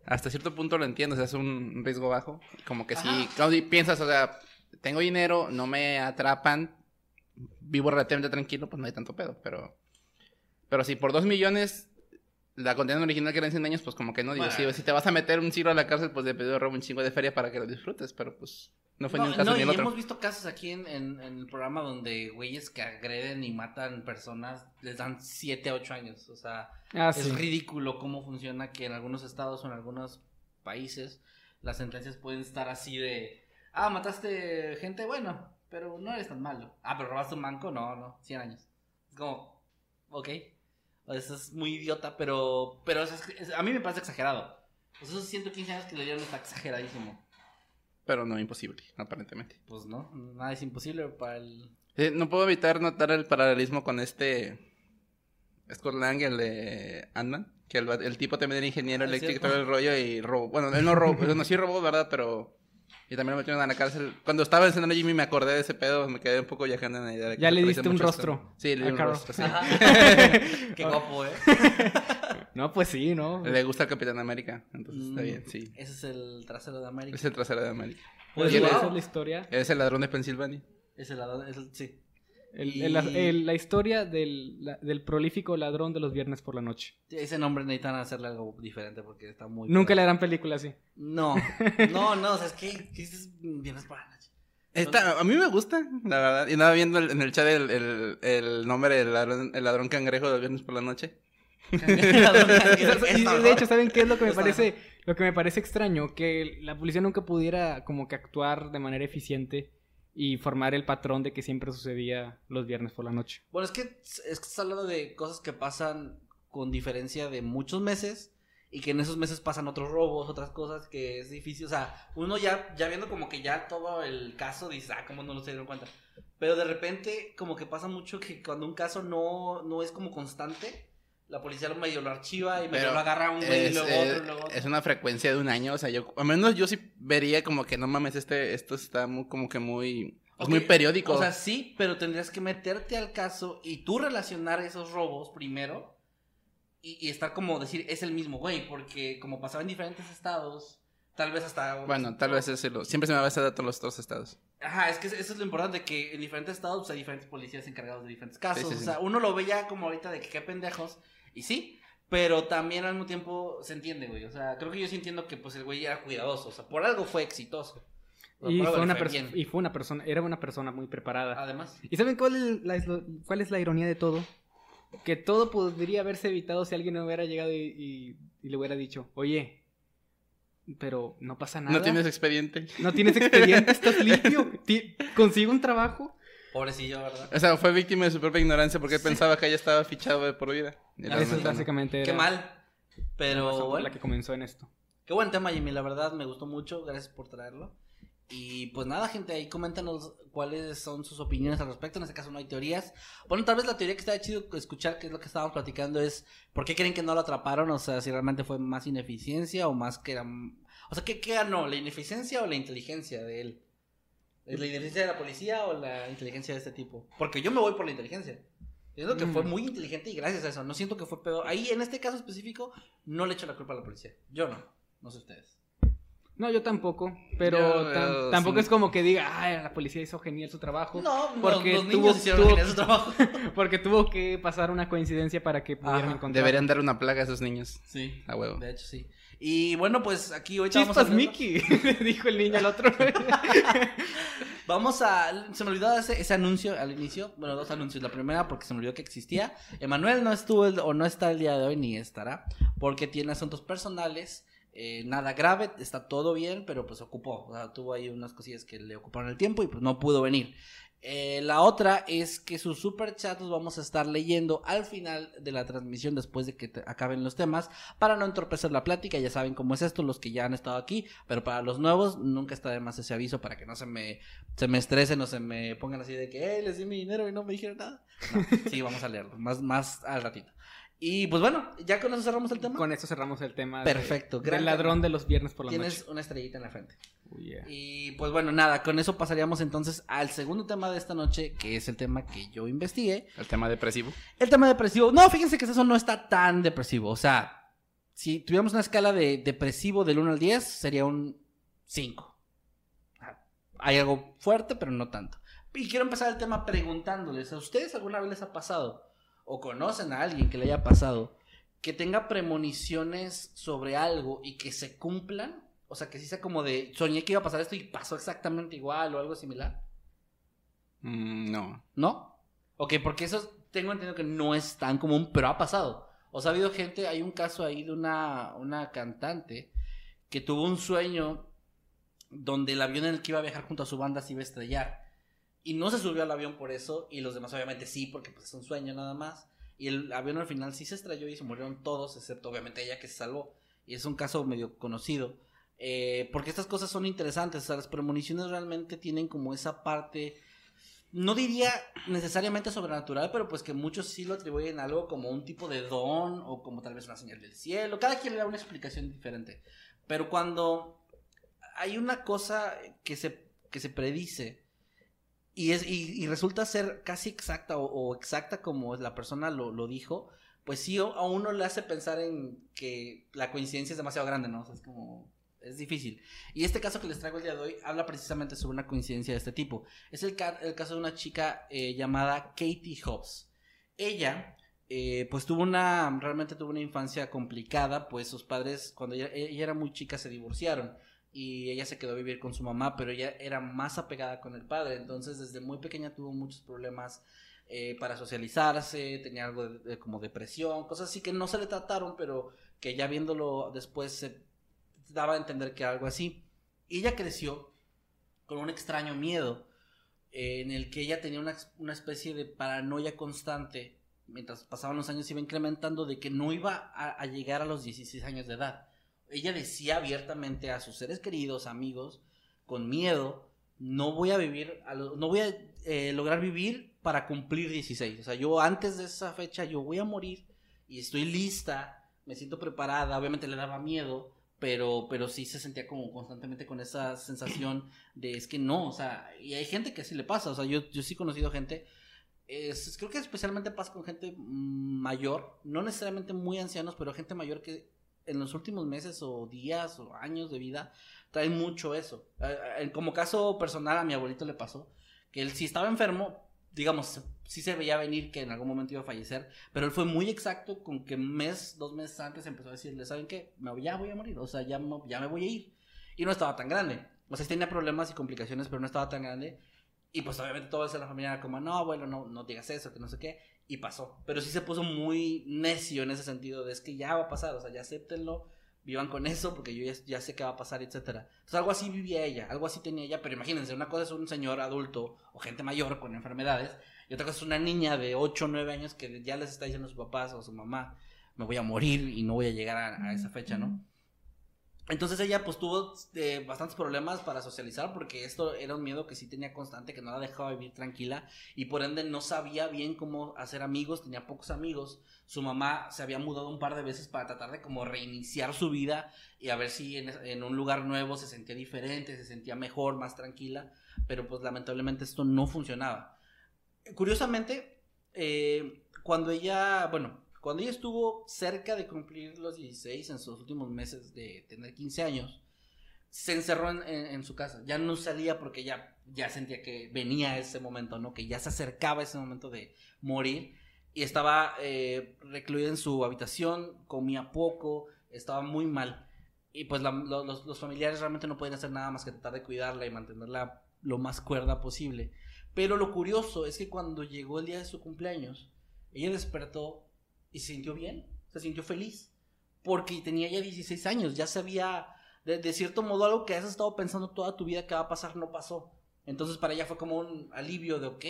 Hasta cierto punto lo entiendo, o sea, es un riesgo bajo. Como que si Ajá. cuando piensas, o sea, tengo dinero, no me atrapan, vivo relativamente tranquilo, pues no hay tanto pedo. Pero, pero si por dos millones la condena original que eran 100 años, pues como que no digo, Bueno. si, si te vas a meter un siglo a la cárcel, pues de pedido robo un chingo de feria para que lo disfrutes, pero pues no fue No, ni un caso no, ni y el otro. hemos visto casos aquí en, en- en el programa donde güeyes que agreden y matan personas les dan 7 a 8 años. O sea, Ah, es sí. ridículo cómo funciona que en algunos estados o en algunos países las sentencias pueden estar así de, ah, mataste gente, bueno, pero no eres tan malo. Ah, pero robaste un banco, no, no, 100 años. Es como, ok, eso es muy idiota, pero, pero es- es- a mí me parece exagerado. Pues esos 115 años que le dieron está exageradísimo. Pero no imposible, aparentemente. Pues no, nada es imposible para el... No puedo evitar notar el paralelismo con este Scott Lang, el de Ant-Man. Que el, el tipo también era ingeniero Ah, eléctrico todo el rollo y robó. Bueno, él no robó, pues, no, sí robó, ¿verdad? Pero. Y también lo metieron a la cárcel. Cuando estaba enseñando a Jimmy me acordé de ese pedo, me quedé un poco viajando en la idea de que Ya le diste un rostro. Sí, le di un rostro, sí. Qué guapo, ¿eh? No, pues sí, ¿no? Le gusta el Capitán América, entonces está Mm, bien, sí. Ese es el trasero de América. Es el trasero de América. Pues esa es- es la historia. Es el ladrón de Pensilvania. Es el, es el- sí. El- Y- el- la, el- la historia del, la- del prolífico ladrón de los viernes por la noche. Ese nombre necesitan hacerle algo diferente porque está muy... Nunca le harán película así. No, no, no, o sea, es que ¿qué dices vienes por la noche. Está, a mí me gusta, la verdad. Y andaba viendo el- en el chat el, el, el nombre del ladrón, el ladrón cangrejo de viernes por la noche. Y de hecho, ¿saben qué es lo que me parece? Lo que me parece extraño, que la policía nunca pudiera como que actuar de manera eficiente y formar el patrón de que siempre sucedía los viernes por la noche. Bueno, es que es que estás de cosas que pasan con diferencia de muchos meses y que en esos meses pasan otros robos, otras cosas que es difícil. O sea, uno ya, ya viendo como que ya todo el caso dice, ah, ¿cómo no lo se dieron cuenta? Pero de repente como que pasa mucho que cuando un caso no, no es como constante, la policía lo medio lo archiva y medio Pero lo agarra un güey y Es, luego eh, otro y luego otro. es una frecuencia de un año, o sea, yo, al menos yo sí vería como que no mames, este, esto está muy, como que muy, es muy periódico. O sea, sí, pero tendrías que meterte al caso y tú relacionar esos robos primero y, y estar como decir, es el mismo güey, porque como pasaba en diferentes estados, tal vez hasta... bueno, tal vez es lo, siempre se me va a ese dato los otros estados. Ajá, es que eso es lo importante, que en diferentes estados pues, hay diferentes policías encargados de diferentes casos. Sí, sí, sí. O sea, uno lo ve ya como ahorita de que qué pendejos, y sí, pero también al mismo tiempo se entiende, güey. O sea, creo que yo sí entiendo que pues el güey era cuidadoso, o sea, por algo fue exitoso. Y fue, una fue y fue una persona, era una persona muy preparada. Además, ¿Y saben cuál es la, cuál es la ironía de todo? Que todo podría haberse evitado si alguien hubiera llegado y, y- y le hubiera dicho, oye, pero no pasa nada. No tienes expediente. No tienes expediente, estás limpio. Consigo un trabajo. Pobrecillo, ¿verdad? O sea, fue víctima de su propia ignorancia porque él pensaba que ella estaba fichado de por vida. Eso es no. básicamente era Qué mal. Pero bueno, la que comenzó en esto. qué buen tema, Jimmy. La verdad me gustó mucho. Gracias por traerlo. Y pues nada, gente, ahí coméntanos cuáles son sus opiniones al respecto. En este caso no hay teorías. Bueno, tal vez la teoría que está chido escuchar, que es lo que estábamos platicando, es por qué creen que no lo atraparon. O sea, si realmente fue más ineficiencia o más que era. O sea, ¿qué, qué ganó? ¿La ineficiencia o la inteligencia de él? ¿Es la inteligencia de la policía o la inteligencia de este tipo? Porque yo me voy por la inteligencia. Siento que fue Mm. muy inteligente y gracias a eso. No siento que fue peor. Ahí, en este caso específico, no le echo la culpa a la policía. Yo no. No sé ustedes. No, yo tampoco, pero Yo, eh, tampoco sí. es como que diga, ay, la policía hizo genial su trabajo. No, porque los, los tuvo- niños hicieron tuvo- genial su trabajo. Porque tuvo que pasar una coincidencia para que pudieran Ajá. encontrar. Deberían dar una plaga a esos niños. Sí. A huevo. De hecho, sí. Y bueno, pues aquí ahorita vamos a Chispas Mickey, dijo el niño al otro. Vamos a. Se me olvidó ese, ese anuncio al inicio. Bueno, dos anuncios. La primera, porque se me olvidó que existía. Emanuel no estuvo el- o no está el día de hoy, ni estará. Porque tiene asuntos personales. eh, nada grave, está todo bien, pero pues ocupó. O sea, tuvo ahí unas cosillas que le ocuparon el tiempo y pues no pudo venir. Eh, la otra es que sus super chats los vamos a estar leyendo al final de la transmisión después de que te- acaben los temas para no entorpecer la plática. Ya saben cómo es esto, los que ya han estado aquí, pero para los nuevos nunca está de más ese aviso para que no se me, se me estresen o se me pongan así de que, les di mi dinero y no me dijeron nada. No, sí, vamos a leerlo, más, más al ratito. Y pues bueno, ya con eso cerramos el tema. Con eso cerramos el tema. de- Perfecto, del gran ladrón tema. de los viernes por la Tienes noche. una estrellita en la frente. Oh, yeah. Y pues bueno, nada, con eso pasaríamos entonces al segundo tema de esta noche, que es el tema que yo investigué. El tema depresivo. El tema depresivo. No, fíjense que eso no está tan depresivo. O sea, si tuviéramos una escala de depresivo del 1 al 10, sería un 5. Ah, Hay algo fuerte, pero no tanto. Y quiero empezar el tema preguntándoles, ¿a ustedes alguna vez les ha pasado o conocen a alguien que le haya pasado que tenga premoniciones sobre algo y que se cumplan? O sea, que sí sea como de, soñé que iba a pasar esto y pasó exactamente igual o algo similar. Mm, no. ¿No? Ok, porque eso tengo entendido que no es tan común, pero ha pasado. O sea, ha habido gente, hay un caso ahí de una, una cantante que tuvo un sueño donde el avión en el que iba a viajar junto a su banda se iba a estrellar. Y no se subió al avión por eso, y los demás obviamente sí, porque pues es un sueño nada más. Y el avión al final sí se estrelló y se murieron todos, excepto obviamente ella que se salvó. Y es un caso medio conocido. Eh, porque estas cosas son interesantes, o sea, las premoniciones realmente tienen como esa parte no diría necesariamente sobrenatural, pero pues que muchos sí lo atribuyen a algo como un tipo de don o como tal vez una señal del cielo. Cada quien le da una explicación diferente. Pero cuando hay una cosa que se, que se predice y, es, y, y resulta ser casi exacta o, exacta como la persona lo, lo dijo, pues sí a uno le hace pensar en que la coincidencia es demasiado grande, ¿no? O sea, es como... Es difícil. Y este caso que les traigo el día de hoy habla precisamente sobre una coincidencia de este tipo. Es el, el caso de una chica eh, llamada Katie Hobbs. Ella, eh, pues tuvo una, realmente tuvo una infancia complicada, pues sus padres, cuando ella, ella era muy chica, se divorciaron y ella se quedó a vivir con su mamá, pero ella era más apegada con el padre, entonces desde muy pequeña tuvo muchos problemas eh, para socializarse, tenía algo de, de como depresión, cosas así que no se le trataron, pero que ya viéndolo después se daba a entender que era algo así. Y ella creció con un extraño miedo eh, en el que ella tenía una, una especie de paranoia constante mientras pasaban los años iba incrementando de que no iba a, a llegar a los 16 años de edad. Ella decía abiertamente a sus seres queridos, amigos, con miedo, no voy a vivir, no voy a eh, lograr vivir para cumplir 16. O sea, yo antes de esa fecha yo voy a morir y estoy lista, me siento preparada, obviamente le daba miedo, pero, pero sí se sentía como constantemente con esa sensación de es que no, o sea, y hay gente que así le pasa, o sea, yo, yo sí he conocido gente, es- creo que especialmente pasa con gente mm, mayor, no necesariamente muy ancianos, pero gente mayor que en los últimos meses o días o años de vida traen mucho eso. Eh, eh, Como caso personal a mi abuelito le pasó, que él si estaba enfermo, digamos, sí se veía venir que en algún momento iba a fallecer, pero él fue muy exacto con que un mes, dos meses antes empezó a decirle, ¿saben qué? Me, ya voy a morir, o sea, ya, ya me voy a ir. Y no estaba tan grande. O sea, tenía problemas y complicaciones, pero no estaba tan grande. Y pues obviamente todos en la familia era como, no, abuelo, no, no digas eso, que no sé qué. Y pasó. Pero sí se puso muy necio en ese sentido, de es que ya va a pasar, o sea, ya acéptenlo, vivan con eso, porque yo ya, sé qué va a pasar, etcétera. Entonces algo así vivía ella, algo así tenía ella, pero imagínense, una cosa es un señor adulto o gente mayor con enfermedades, y otra cosa es una niña de 8 o 9 años que ya les está diciendo a sus papás o a su mamá, me voy a morir y no voy a llegar a esa fecha, ¿no? Entonces ella pues tuvo eh, bastantes problemas para socializar porque esto era un miedo que sí tenía constante, que no la dejaba vivir tranquila y por ende no sabía bien cómo hacer amigos, tenía pocos amigos. Su mamá se había mudado un par de veces para tratar de como reiniciar su vida y a ver si en, un lugar nuevo se sentía diferente, se sentía mejor, más tranquila, pero pues lamentablemente esto no funcionaba. Curiosamente, eh, cuando ella, bueno, cuando ella estuvo cerca de cumplir los 16 en sus últimos meses de tener 15 años, se encerró en, en- en su casa. Ya no salía porque ya, ya sentía que venía ese momento, ¿no? Que ya se acercaba ese momento de morir. Y estaba eh, recluida en su habitación, comía poco, estaba muy mal. Y pues la- lo- los, los familiares realmente no podían hacer nada más que tratar de cuidarla y mantenerla lo más cuerda posible. Pero lo curioso es que cuando llegó el día de su cumpleaños, ella despertó y se sintió bien, se sintió feliz, porque tenía ya 16 años, ya sabía, de, cierto modo, algo que has estado pensando toda tu vida que va a pasar, no pasó. Entonces para ella fue como un alivio de, ok,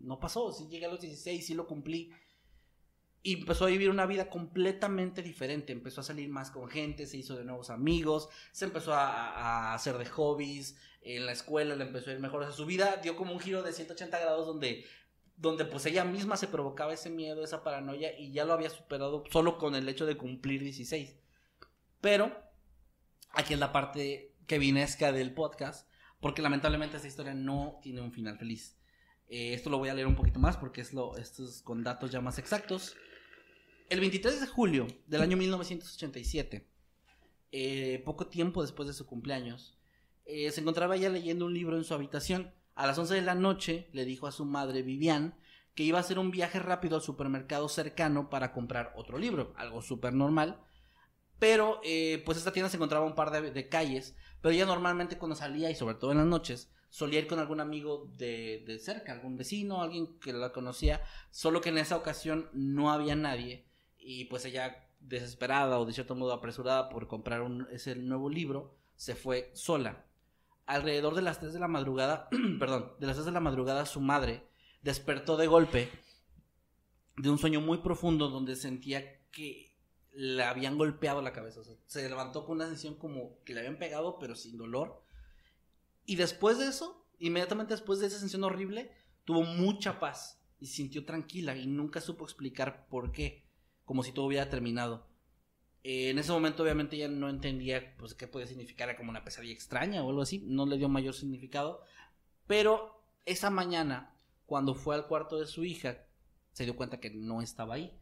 no pasó, sí llegué a los 16, sí lo cumplí. Y empezó a vivir una vida completamente diferente, empezó a salir más con gente, se hizo de nuevos amigos, se empezó a, a hacer de hobbies, en la escuela le empezó a ir mejor, o sea, su vida dio como un giro de 180 grados donde donde pues ella misma se provocaba ese miedo, esa paranoia y ya lo había superado solo con el hecho de cumplir 16. Pero aquí es la parte que vinesca del podcast, porque lamentablemente esta historia no tiene un final feliz. Eh, esto lo voy a leer un poquito más porque es lo, esto es con datos ya más exactos. El 23 de julio del año 1987, eh, poco tiempo después de su cumpleaños, eh, se encontraba ella leyendo un libro en su habitación. A las 11 de la noche le dijo a su madre Vivian que iba a hacer un viaje rápido al supermercado cercano para comprar otro libro, algo súper normal. Pero eh, pues esta tienda se encontraba un par de, calles, pero ella normalmente cuando salía y sobre todo en las noches solía ir con algún amigo de, de cerca, algún vecino, alguien que la conocía, solo que en esa ocasión no había nadie y pues ella desesperada o de cierto modo apresurada por comprar ese nuevo libro, se fue sola. Alrededor de las 3 de la madrugada, perdón, de las 3 de la madrugada su madre despertó de golpe de un sueño muy profundo donde sentía que le habían golpeado la cabeza. Se levantó con una sensación como que le habían pegado pero sin dolor. Y después de eso, inmediatamente después de esa sensación horrible, tuvo mucha paz y sintió tranquila y nunca supo explicar por qué, como si todo hubiera terminado. Eh, en ese momento obviamente ella no entendía pues qué podía significar, era como una pesadilla extraña o algo así, no le dio mayor significado, pero esa mañana cuando fue al cuarto de su hija se dio cuenta que no estaba ahí.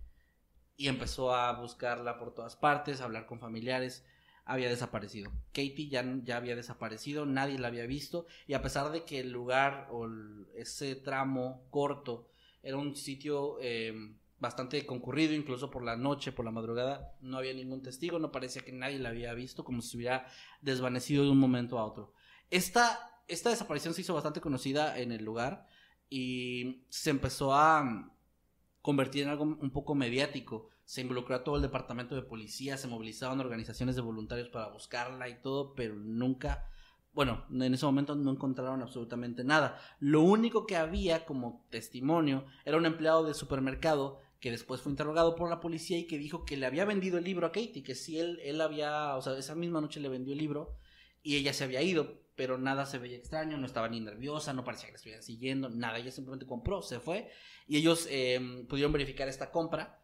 Y empezó a buscarla por todas partes, a hablar con familiares, había desaparecido. Katie ya, ya había desaparecido, nadie la había visto. Y a pesar de que el lugar o ese tramo corto era un sitio eh, bastante concurrido, incluso por la noche, por la madrugada, no había ningún testigo, no parecía que nadie la había visto, como si hubiera desvanecido de un momento a otro. Esta, esta desaparición se hizo bastante conocida en el lugar y se empezó a mm, convertir en algo un poco mediático. Se involucró a todo el departamento de policía, se movilizaban organizaciones de voluntarios para buscarla y todo, pero nunca, bueno, en ese momento no encontraron absolutamente nada. Lo único que había como testimonio era un empleado de supermercado que después fue interrogado por la policía y que dijo que le había vendido el libro a Katie, que sí él, él había, o sea, esa misma noche le vendió el libro y ella se había ido, pero nada se veía extraño, no estaba ni nerviosa, no parecía que la estuvieran siguiendo, nada, ella simplemente compró, se fue y ellos eh, pudieron verificar esta compra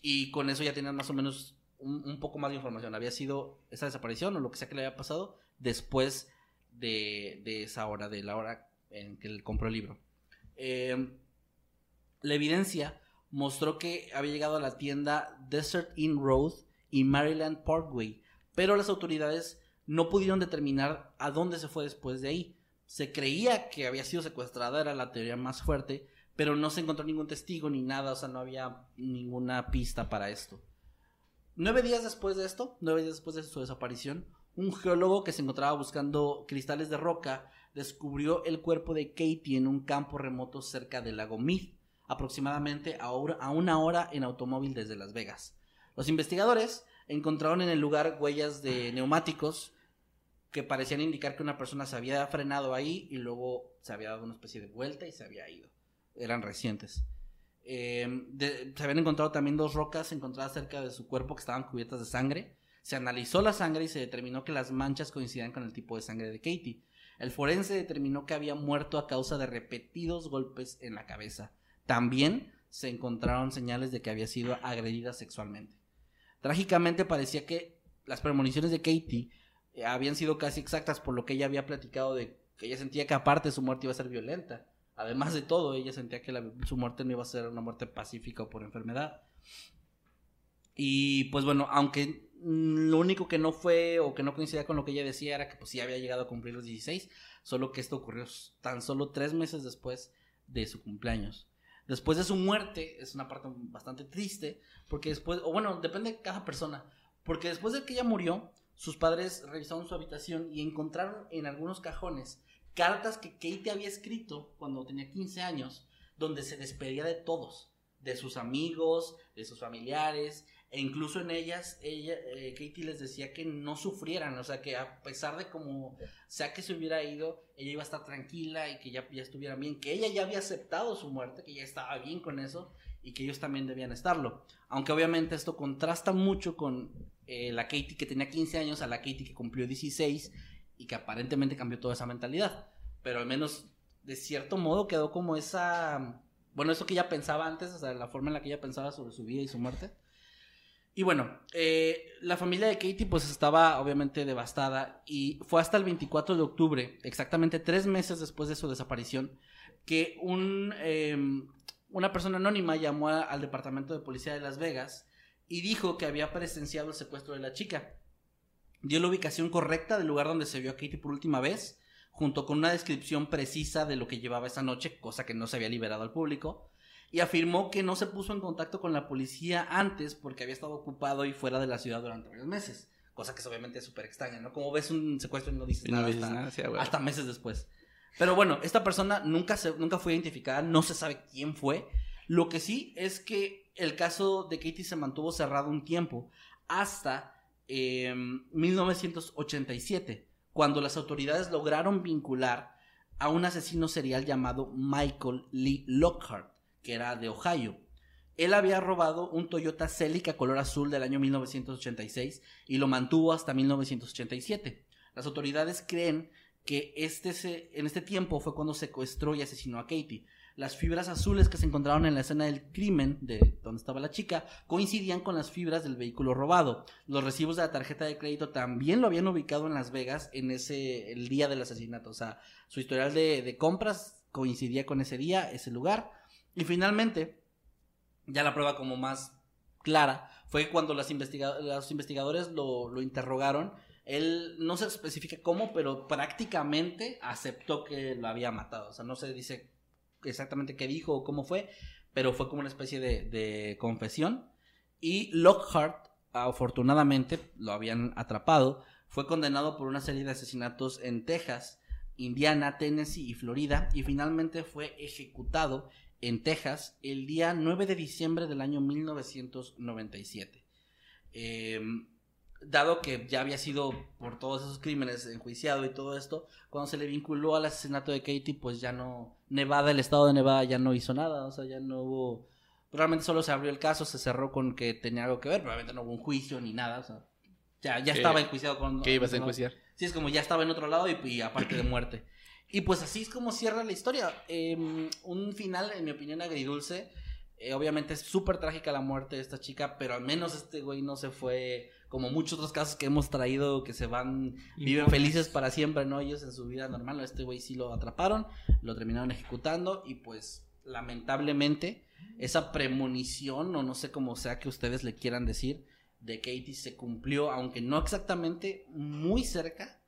y con eso ya tenían más o menos un, poco más de información. Había sido esa desaparición o lo que sea que le había pasado después de, de esa hora, de la hora en que él compró el libro. Eh, la evidencia mostró que había llegado a la tienda Desert Inn Road y Maryland Parkway, pero las autoridades no pudieron determinar a dónde se fue después de ahí. Se creía que había sido secuestrada, era la teoría más fuerte, pero no se encontró ningún testigo ni nada, o sea, no había ninguna pista para esto. Nueve días después de esto, nueve días después de su desaparición, un geólogo que se encontraba buscando cristales de roca descubrió el cuerpo de Katie en un campo remoto cerca del lago Mead, aproximadamente a, hora- a una hora en automóvil desde Las Vegas. Los investigadores encontraron en el lugar huellas de neumáticos que parecían indicar que una persona se había frenado ahí y luego se había dado una especie de vuelta y se había ido. Eran recientes. Eh, de- se habían encontrado también dos rocas encontradas cerca de su cuerpo que estaban cubiertas de sangre. Se analizó la sangre y se determinó que las manchas coincidían con el tipo de sangre de Katie. El forense determinó que había muerto a causa de repetidos golpes en la cabeza. También se encontraron señales de que había sido agredida sexualmente. Trágicamente parecía que las premoniciones de Katie eh, habían sido casi exactas por lo que ella había platicado de que ella sentía que aparte su muerte iba a ser violenta. Además de todo, ella sentía que su muerte no iba a ser una muerte pacífica o por enfermedad. Y pues bueno, aunque mm, lo único que no fue o que no coincidía con lo que ella decía era que pues sí había llegado a cumplir los 16, solo que esto ocurrió tan solo tres meses después de su cumpleaños. Después de su muerte, es una parte bastante triste, porque después, o bueno, depende de cada persona, porque después de que ella murió, sus padres revisaron su habitación y encontraron en algunos cajones cartas que Kate había escrito cuando tenía 15 años, donde se despedía de todos, de sus amigos, de sus familiares, e incluso en ellas, ella, eh, Katie les decía que no sufrieran, o sea, que a pesar de como sea que se hubiera ido, ella iba a estar tranquila y que ya, ya estuviera bien, que ella ya había aceptado su muerte, que ya estaba bien con eso y que ellos también debían estarlo. Aunque obviamente esto contrasta mucho con eh, la Katie que tenía 15 años a la Katie que cumplió 16 y que aparentemente cambió toda esa mentalidad. Pero al menos de cierto modo quedó como esa... Bueno, eso que ella pensaba antes, o sea, la forma en la que ella pensaba sobre su vida y su muerte. Y bueno, eh, la familia de Katie pues estaba obviamente devastada y fue hasta el 24 de octubre, exactamente tres meses después de su desaparición, que un, eh, una persona anónima llamó al departamento de policía de Las Vegas y dijo que había presenciado el secuestro de la chica. Dio la ubicación correcta del lugar donde se vio a Katie por última vez, junto con una descripción precisa de lo que llevaba esa noche, cosa que no se había liberado al público, y afirmó que no se puso en contacto con la policía antes porque había estado ocupado y fuera de la ciudad durante varios meses, cosa que es obviamente súper extraña, ¿no? Como ves un secuestro y no dices Y no nada, dices hasta, nada, sí, a huevo. hasta meses después. Pero bueno, esta persona nunca, se, nunca fue identificada, no se sabe quién fue. Lo que sí es que el caso de Katie se mantuvo cerrado un tiempo hasta eh, 1987, cuando las autoridades lograron vincular a un asesino serial llamado Michael Lee Lockhart, que era de Ohio. Él había robado un Toyota Celica color azul del año 1986 y lo mantuvo hasta 1987. Las autoridades creen que este se- en este tiempo fue cuando secuestró y asesinó a Katie. Las fibras azules que se encontraron en la escena del crimen, de donde estaba la chica, coincidían con las fibras del vehículo robado. Los recibos de la tarjeta de crédito también lo habían ubicado en Las Vegas en ese el día del asesinato. O sea, su historial de, de compras coincidía con ese día, ese lugar. Y finalmente, ya la prueba como más clara fue cuando las investiga- los investigadores lo, lo interrogaron. Él no se especifica cómo, pero prácticamente aceptó que lo había matado. O sea, no se dice exactamente qué dijo o cómo fue, pero fue como una especie de, de confesión. Y Lockhart, afortunadamente, lo habían atrapado. Fue condenado por una serie de asesinatos en Texas, Indiana, Tennessee y Florida. Y finalmente fue ejecutado en Texas el día 9 de diciembre del año 1997. Eh, dado que ya había sido por todos esos crímenes enjuiciado y todo esto, cuando se le vinculó al asesinato de Katie, pues ya no, Nevada, el estado de Nevada ya no hizo nada, o sea, ya no hubo, realmente solo se abrió el caso, se cerró con que tenía algo que ver, pero realmente no hubo un juicio ni nada, o sea, ya, ya ¿Qué- estaba enjuiciado con... ¿Qué ibas a enjuiciar? Sí, es como ya estaba en otro lado y, y aparte de muerte. Y pues así es como cierra la historia. Eh, un final, en mi opinión, agridulce. Eh, obviamente es súper trágica la muerte de esta chica, pero al menos este güey no se fue como muchos otros casos que hemos traído que se van, viven felices para siempre, ¿no? Ellos en su vida normal, este güey sí lo atraparon, lo terminaron ejecutando y pues lamentablemente esa premonición o no sé cómo sea que ustedes le quieran decir de Katie se cumplió, aunque no exactamente muy cerca,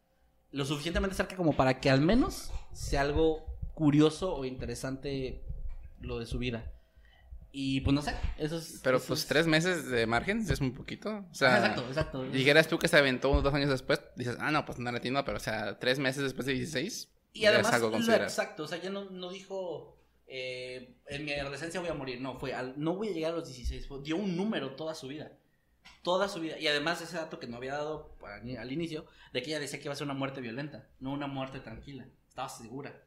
lo suficientemente cerca como para que al menos sea algo curioso o interesante lo de su vida. Y pues no sé, eso es... Pero eso pues es- tres meses de margen es muy poquito. O sea, Ajá, exacto, exacto. dijeras tú que se aventó unos dos años después, dices, ah, no, pues no latino, pero o sea, tres meses después de 16, Y ya además, es algo considerar. exacto, o sea, ya no, no dijo, eh, en mi adolescencia voy a morir, no, fue, al- no voy a llegar a los 16, fue- dio un número toda su vida, toda su vida, y además ese dato que no había dado al, al inicio, de que ella decía que iba a ser una muerte violenta, no una muerte tranquila, estaba segura.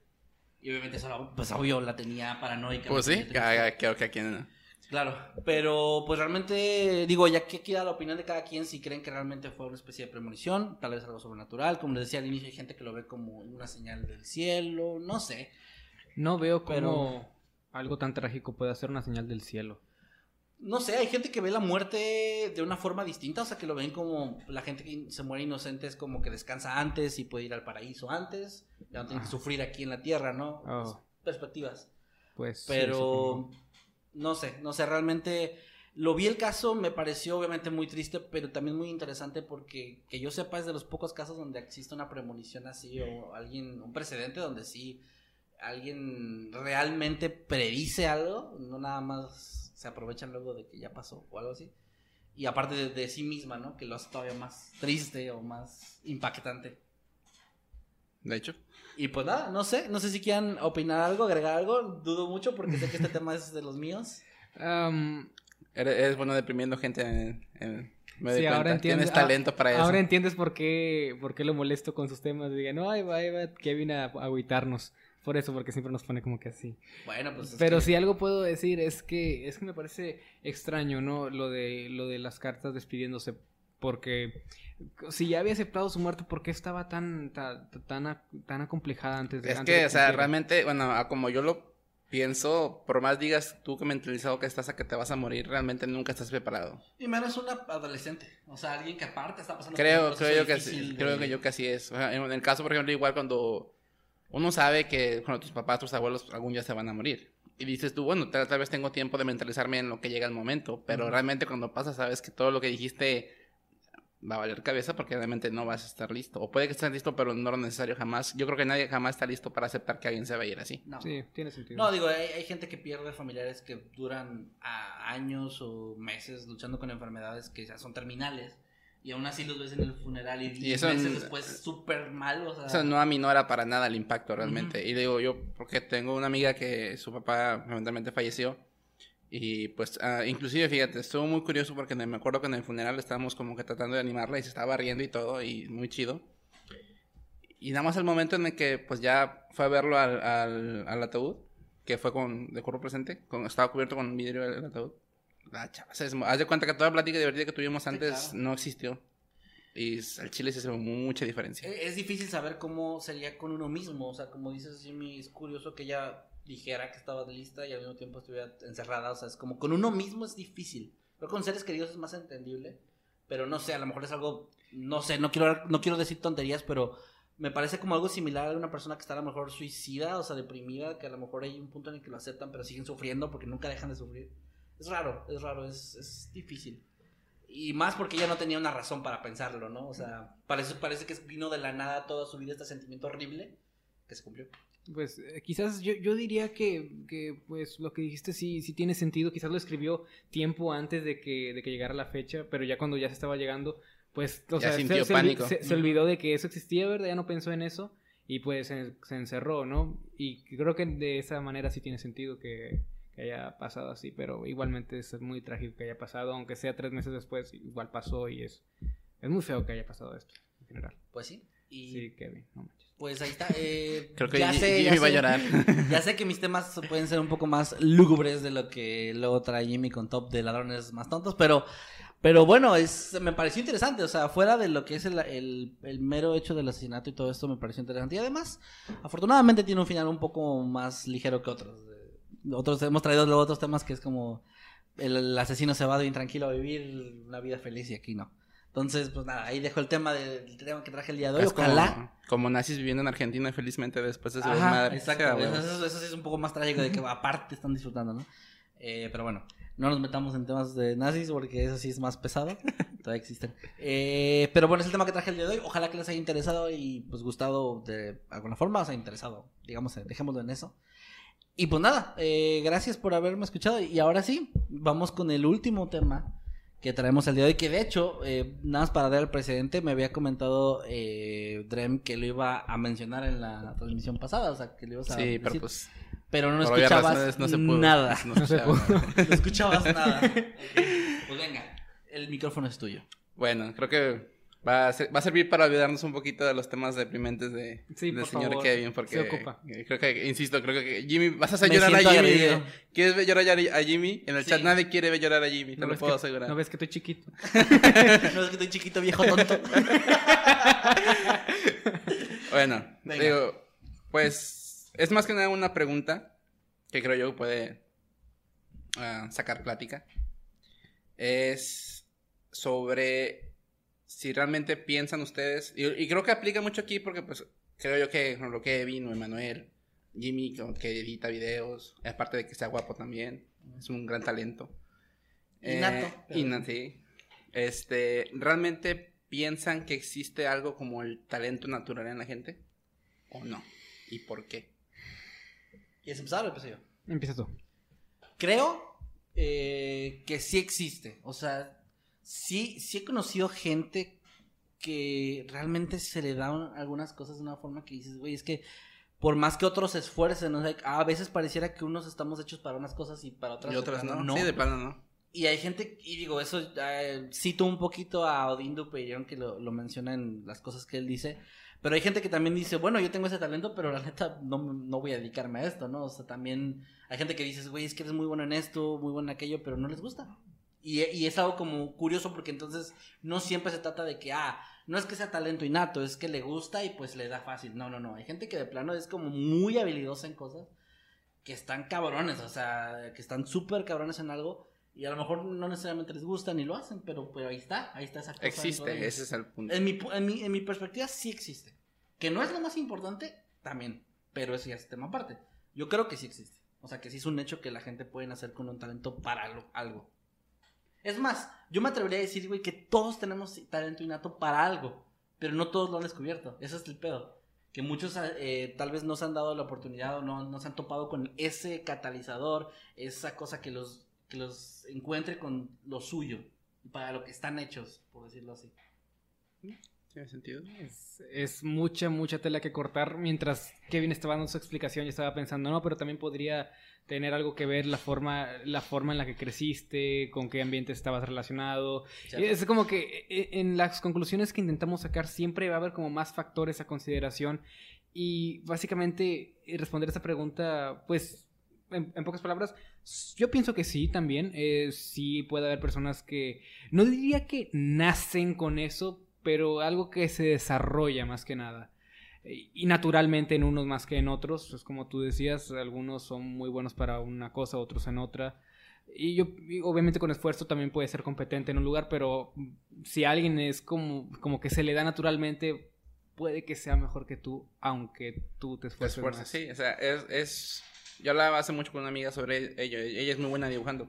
Y obviamente eso, pues obvio, la tenía paranoica. Pues la sí, creo que a quien... Claro, pero pues realmente, digo, ya que queda la opinión de cada quien, si creen que realmente fue una especie de premonición, tal vez algo sobrenatural, como les decía al inicio, hay gente que lo ve como una señal del cielo, no sé. No veo cómo Pero- algo tan trágico puede ser una señal del cielo. No sé, hay gente que ve la muerte de una forma distinta, o sea, que lo ven como la gente que se muere inocente es como que descansa antes y puede ir al paraíso antes, ya no tiene que sufrir aquí en la tierra, ¿no? Oh. Perspectivas. Pues, Pero no sé, no sé, realmente lo vi el caso, me pareció obviamente muy triste, pero también muy interesante porque que yo sepa es de los pocos casos donde existe una premonición así o alguien, un precedente donde sí alguien realmente predice algo, no nada más se aprovechan luego de que ya pasó o algo así. Y aparte de, de sí misma, ¿no? Que lo hace todavía más triste o más impactante. De hecho. Y pues nada, no sé, no sé si quieran opinar algo, agregar algo, dudo mucho porque sé que este tema es de los míos. Am, Eres, eres bueno deprimiendo gente en... en- me sí, ahora entiendes. Tienes talento para eso. Ahora entiendes por qué, por qué lo molesto con sus temas. Diga, no, ahí va, ahí va Kevin a, a agüitarnos. Por eso, porque siempre nos pone como que así. Bueno, pues es Pero que- si algo puedo decir es que es que me parece extraño, ¿no? Lo de lo de las cartas despidiéndose porque si ya había aceptado su muerte, ¿por qué estaba tan tan tan, tan acomplejada antes de Es antes de que, o sea, realmente, bueno, como yo lo pienso, por más digas tú que mentalizado que estás a que te vas a morir, realmente nunca estás preparado. Y menos una adolescente, o sea, alguien que aparte está pasando Creo, creo yo que difícil creo que yo que así es. O sea, en el caso, por ejemplo, igual cuando uno sabe que cuando tus papás, tus abuelos algún día se van a morir. Y dices tú, bueno, tal, tal vez tengo tiempo de mentalizarme en lo que llega el momento, pero realmente cuando pasa sabes que todo lo que dijiste va a valer cabeza porque realmente no vas a estar listo. O puede que estés listo, pero no lo necesario jamás. Yo creo que nadie jamás está listo para aceptar que alguien se va a ir así. No. Sí, tiene sentido. No, digo, hay, hay gente que pierde familiares que duran a años o meses luchando con enfermedades que ya son terminales. Y aún así los ves en el funeral y, Y eso meses después súper mal, o sea... Eso no aminora para nada el impacto realmente. Y digo yo, porque tengo una amiga que su papá lamentablemente falleció. Y pues, ah, inclusive, fíjate, estuvo muy curioso porque me acuerdo que en el funeral estábamos como que tratando de animarla y se estaba riendo y todo, y muy chido. Y nada más el momento en el que pues ya fue a verlo al, al, al ataúd, que fue con, de cuerpo presente, con, estaba cubierto con vidrio el, el ataúd. La chava se haz de cuenta que toda la plática divertida que tuvimos antes no existió. Y al chile se hizo mucha diferencia. Es es difícil saber cómo sería con uno mismo, o sea, como dices Jimmy, es curioso que ella dijera que estaba lista y al mismo tiempo estuviera encerrada, o sea, es como con uno mismo es difícil. Pero con seres queridos es más entendible, pero no sé, a lo mejor es algo, no sé, no quiero, no quiero decir tonterías, pero me parece como algo similar a una persona que está a lo mejor suicida, o sea, deprimida, que a lo mejor hay un punto en el que lo aceptan, pero siguen sufriendo porque nunca dejan de sufrir. Es raro, es raro, es, es difícil. Y más porque ella no tenía una razón para pensarlo, ¿no? O sea, parece, parece que vino de la nada toda su vida este sentimiento horrible que se cumplió. Pues eh, quizás yo, yo diría que, que, pues lo que dijiste sí, sí tiene sentido. Quizás lo escribió tiempo antes de que, de que llegara la fecha, pero ya cuando ya se estaba llegando, pues o Ya sea, sintió se, pánico. se- se olvidó de que eso existía, ¿verdad? Ya no pensó en eso y pues se, se encerró, ¿no? Y creo que de esa manera sí tiene sentido que, que haya pasado así, pero igualmente es muy trágico que haya pasado, aunque sea tres meses después, igual pasó y es, es muy feo que haya pasado esto en general. Pues sí. Y Sí, Kevin, no manches. pues ahí está. eh, Creo que ya Jimmy sé, ya iba a sé. llorar. Ya sé que mis temas pueden ser un poco más lúgubres de lo que luego trae Jimmy con top de ladrones más tontos, pero, pero bueno, es, me pareció interesante, o sea, fuera de lo que es el, el- el mero hecho del asesinato y todo esto, me pareció interesante. Y además, afortunadamente tiene un final un poco más ligero que otros. Otros hemos traído luego otros temas que es como el, el asesino se va bien tranquilo a vivir una vida feliz y aquí no. Entonces, pues nada, ahí dejo el tema del tema que traje el día de hoy. Es Ojalá. como nazis viviendo en Argentina felizmente después de su desmadre. exacto. Sí, a Eso, huevos. eso- eso sí es un poco más trágico de que aparte están disfrutando, ¿no? Eh, pero bueno, no nos metamos en temas de nazis porque eso sí es más pesado. Todavía existen. Eh, pero bueno, es el tema que traje el día de hoy. Ojalá que les haya interesado y pues gustado de alguna forma, os haya interesado. Digamos, eh, dejémoslo en eso. Y pues nada, eh, gracias por haberme escuchado. Y ahora sí, vamos con el último tema que traemos el día de hoy. Que de hecho, eh, nada más para dar el precedente, me había comentado eh, Drem que lo iba a mencionar en la transmisión pasada. O sea, que lo ibas a Sí, pero decir, pues pero no escuchabas no se pudo. nada. No, No se pudo. No escuchabas nada. Pues venga, el micrófono es tuyo. Bueno, creo que Va a, ser- va a servir para olvidarnos un poquito de los temas deprimentes de, Sí, del por señor favor, Kevin, porque se ocupa. eh, creo que, insisto, creo que Jimmy, vas a hacer Me llorar a Jimmy. agredido. eh. ¿Quieres ver llorar a Jimmy? En el Sí. chat nadie quiere ver llorar a Jimmy, te ¿No lo ves puedo que- asegurar. ¿No ves que estoy chiquito? no es que estoy chiquito, viejo tonto. Bueno, Venga. digo, pues es más que nada una pregunta que creo yo puede ah, sacar plática. Es sobre si realmente piensan ustedes, y, y creo que aplica mucho aquí porque pues creo yo que por ejemplo, Kevin o Emanuel, Jimmy que edita videos, aparte de que sea guapo también, es un gran talento. Innato, Eh, pero- innato, sí. Este, ¿realmente piensan que existe algo como el talento natural en la gente? ¿O no? ¿Y por qué? ¿Quieres empezar o empiezo yo? Empieza tú. Creo eh, que sí existe. O sea, sí, sí he conocido gente que realmente se le dan algunas cosas de una forma que dices, güey, es que por más que otros se esfuercen, o sea, a veces pareciera que unos estamos hechos para unas cosas y para otras, y otras no. Sí, de plano no. Y hay gente, y digo, eso eh, cito un poquito a Odín Dupeyron que lo, lo menciona en las cosas que él dice. Pero hay gente que también dice, bueno, yo tengo ese talento, pero la neta no, no voy a dedicarme a esto, ¿no? O sea, también hay gente que dice, güey, es que eres muy bueno en esto, muy bueno en aquello, pero no les gusta. Y, y es algo como curioso porque entonces no siempre se trata de que, ah, no es que sea talento innato, es que le gusta y pues le da fácil. No, no, no. Hay gente que de plano es como muy habilidosa en cosas que están cabrones, o sea, que están súper cabrones en algo y a lo mejor no necesariamente les gusta ni lo hacen, pero, pero ahí está, ahí está esa cosa. Existe, ese es el punto. En mi, en, mi, en mi perspectiva sí existe. Que no es lo más importante, también, pero eso ya es tema aparte. Yo creo que sí existe. O sea, que sí es un hecho que la gente puede hacer con un talento para algo. Es más, yo me atrevería a decir, güey, que todos tenemos talento innato para algo, pero no todos lo han descubierto. Ese es el pedo. Que muchos eh, tal vez no se han dado la oportunidad o no, no se han topado con ese catalizador, esa cosa que los, que los encuentre con lo suyo, para lo que están hechos, por decirlo así. ¿Tiene sentido? Es, es mucha, mucha tela que cortar. Mientras Kevin estaba dando su explicación, yo estaba pensando, no, pero también podría tener algo que ver la forma, la forma en la que creciste, con qué ambiente estabas relacionado. Es como que eh, en las conclusiones que intentamos sacar siempre va a haber como más factores a consideración. Y básicamente eh, responder esa pregunta, pues, en, en pocas palabras, yo pienso que sí también. eh, sí puede haber personas que, no diría que nacen con eso, pero algo que se desarrolla más que nada. Eh, Y naturalmente en unos más que en otros, es como tú decías, algunos son muy buenos para una cosa, otros en otra. Y yo, y obviamente con esfuerzo también puede ser competente en un lugar, pero si alguien es como, como que se le da naturalmente, puede que sea mejor que tú, aunque tú te Te esfuerces esfuerzas, más. sí. O sea, es, es... Yo hablaba hace mucho con una amiga sobre ello. Ella es muy buena dibujando.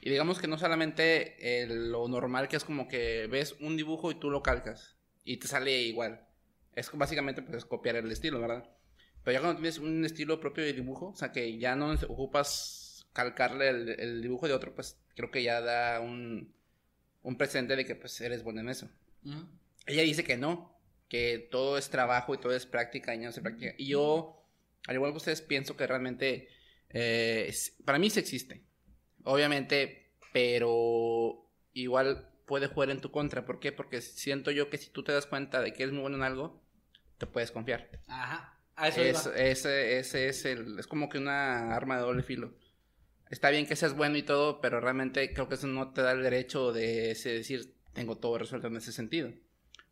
Y digamos que no solamente eh, lo normal que es como que ves un dibujo y tú lo calcas. Y te sale igual. Es básicamente pues es copiar el estilo, ¿verdad? Pero ya cuando tienes un estilo propio de dibujo, o sea que ya no ocupas calcarle el, el dibujo de otro, pues creo que ya da un, un presente de que pues eres bueno en eso. Ujú. Ella dice que no, que todo es trabajo y todo es práctica y no se practica. Y yo, al igual que ustedes, pienso que realmente, eh, para mí sí existe. Obviamente, pero igual puede jugar en tu contra. ¿Por qué? Porque siento yo que si tú te das cuenta de que eres muy bueno en algo, te puedes confiar. Ajá. A eso Es, ese, ese es el, es como que una arma de doble filo. Está bien que seas bueno y todo, pero realmente creo que eso no te da el derecho de decir, tengo todo resuelto en ese sentido.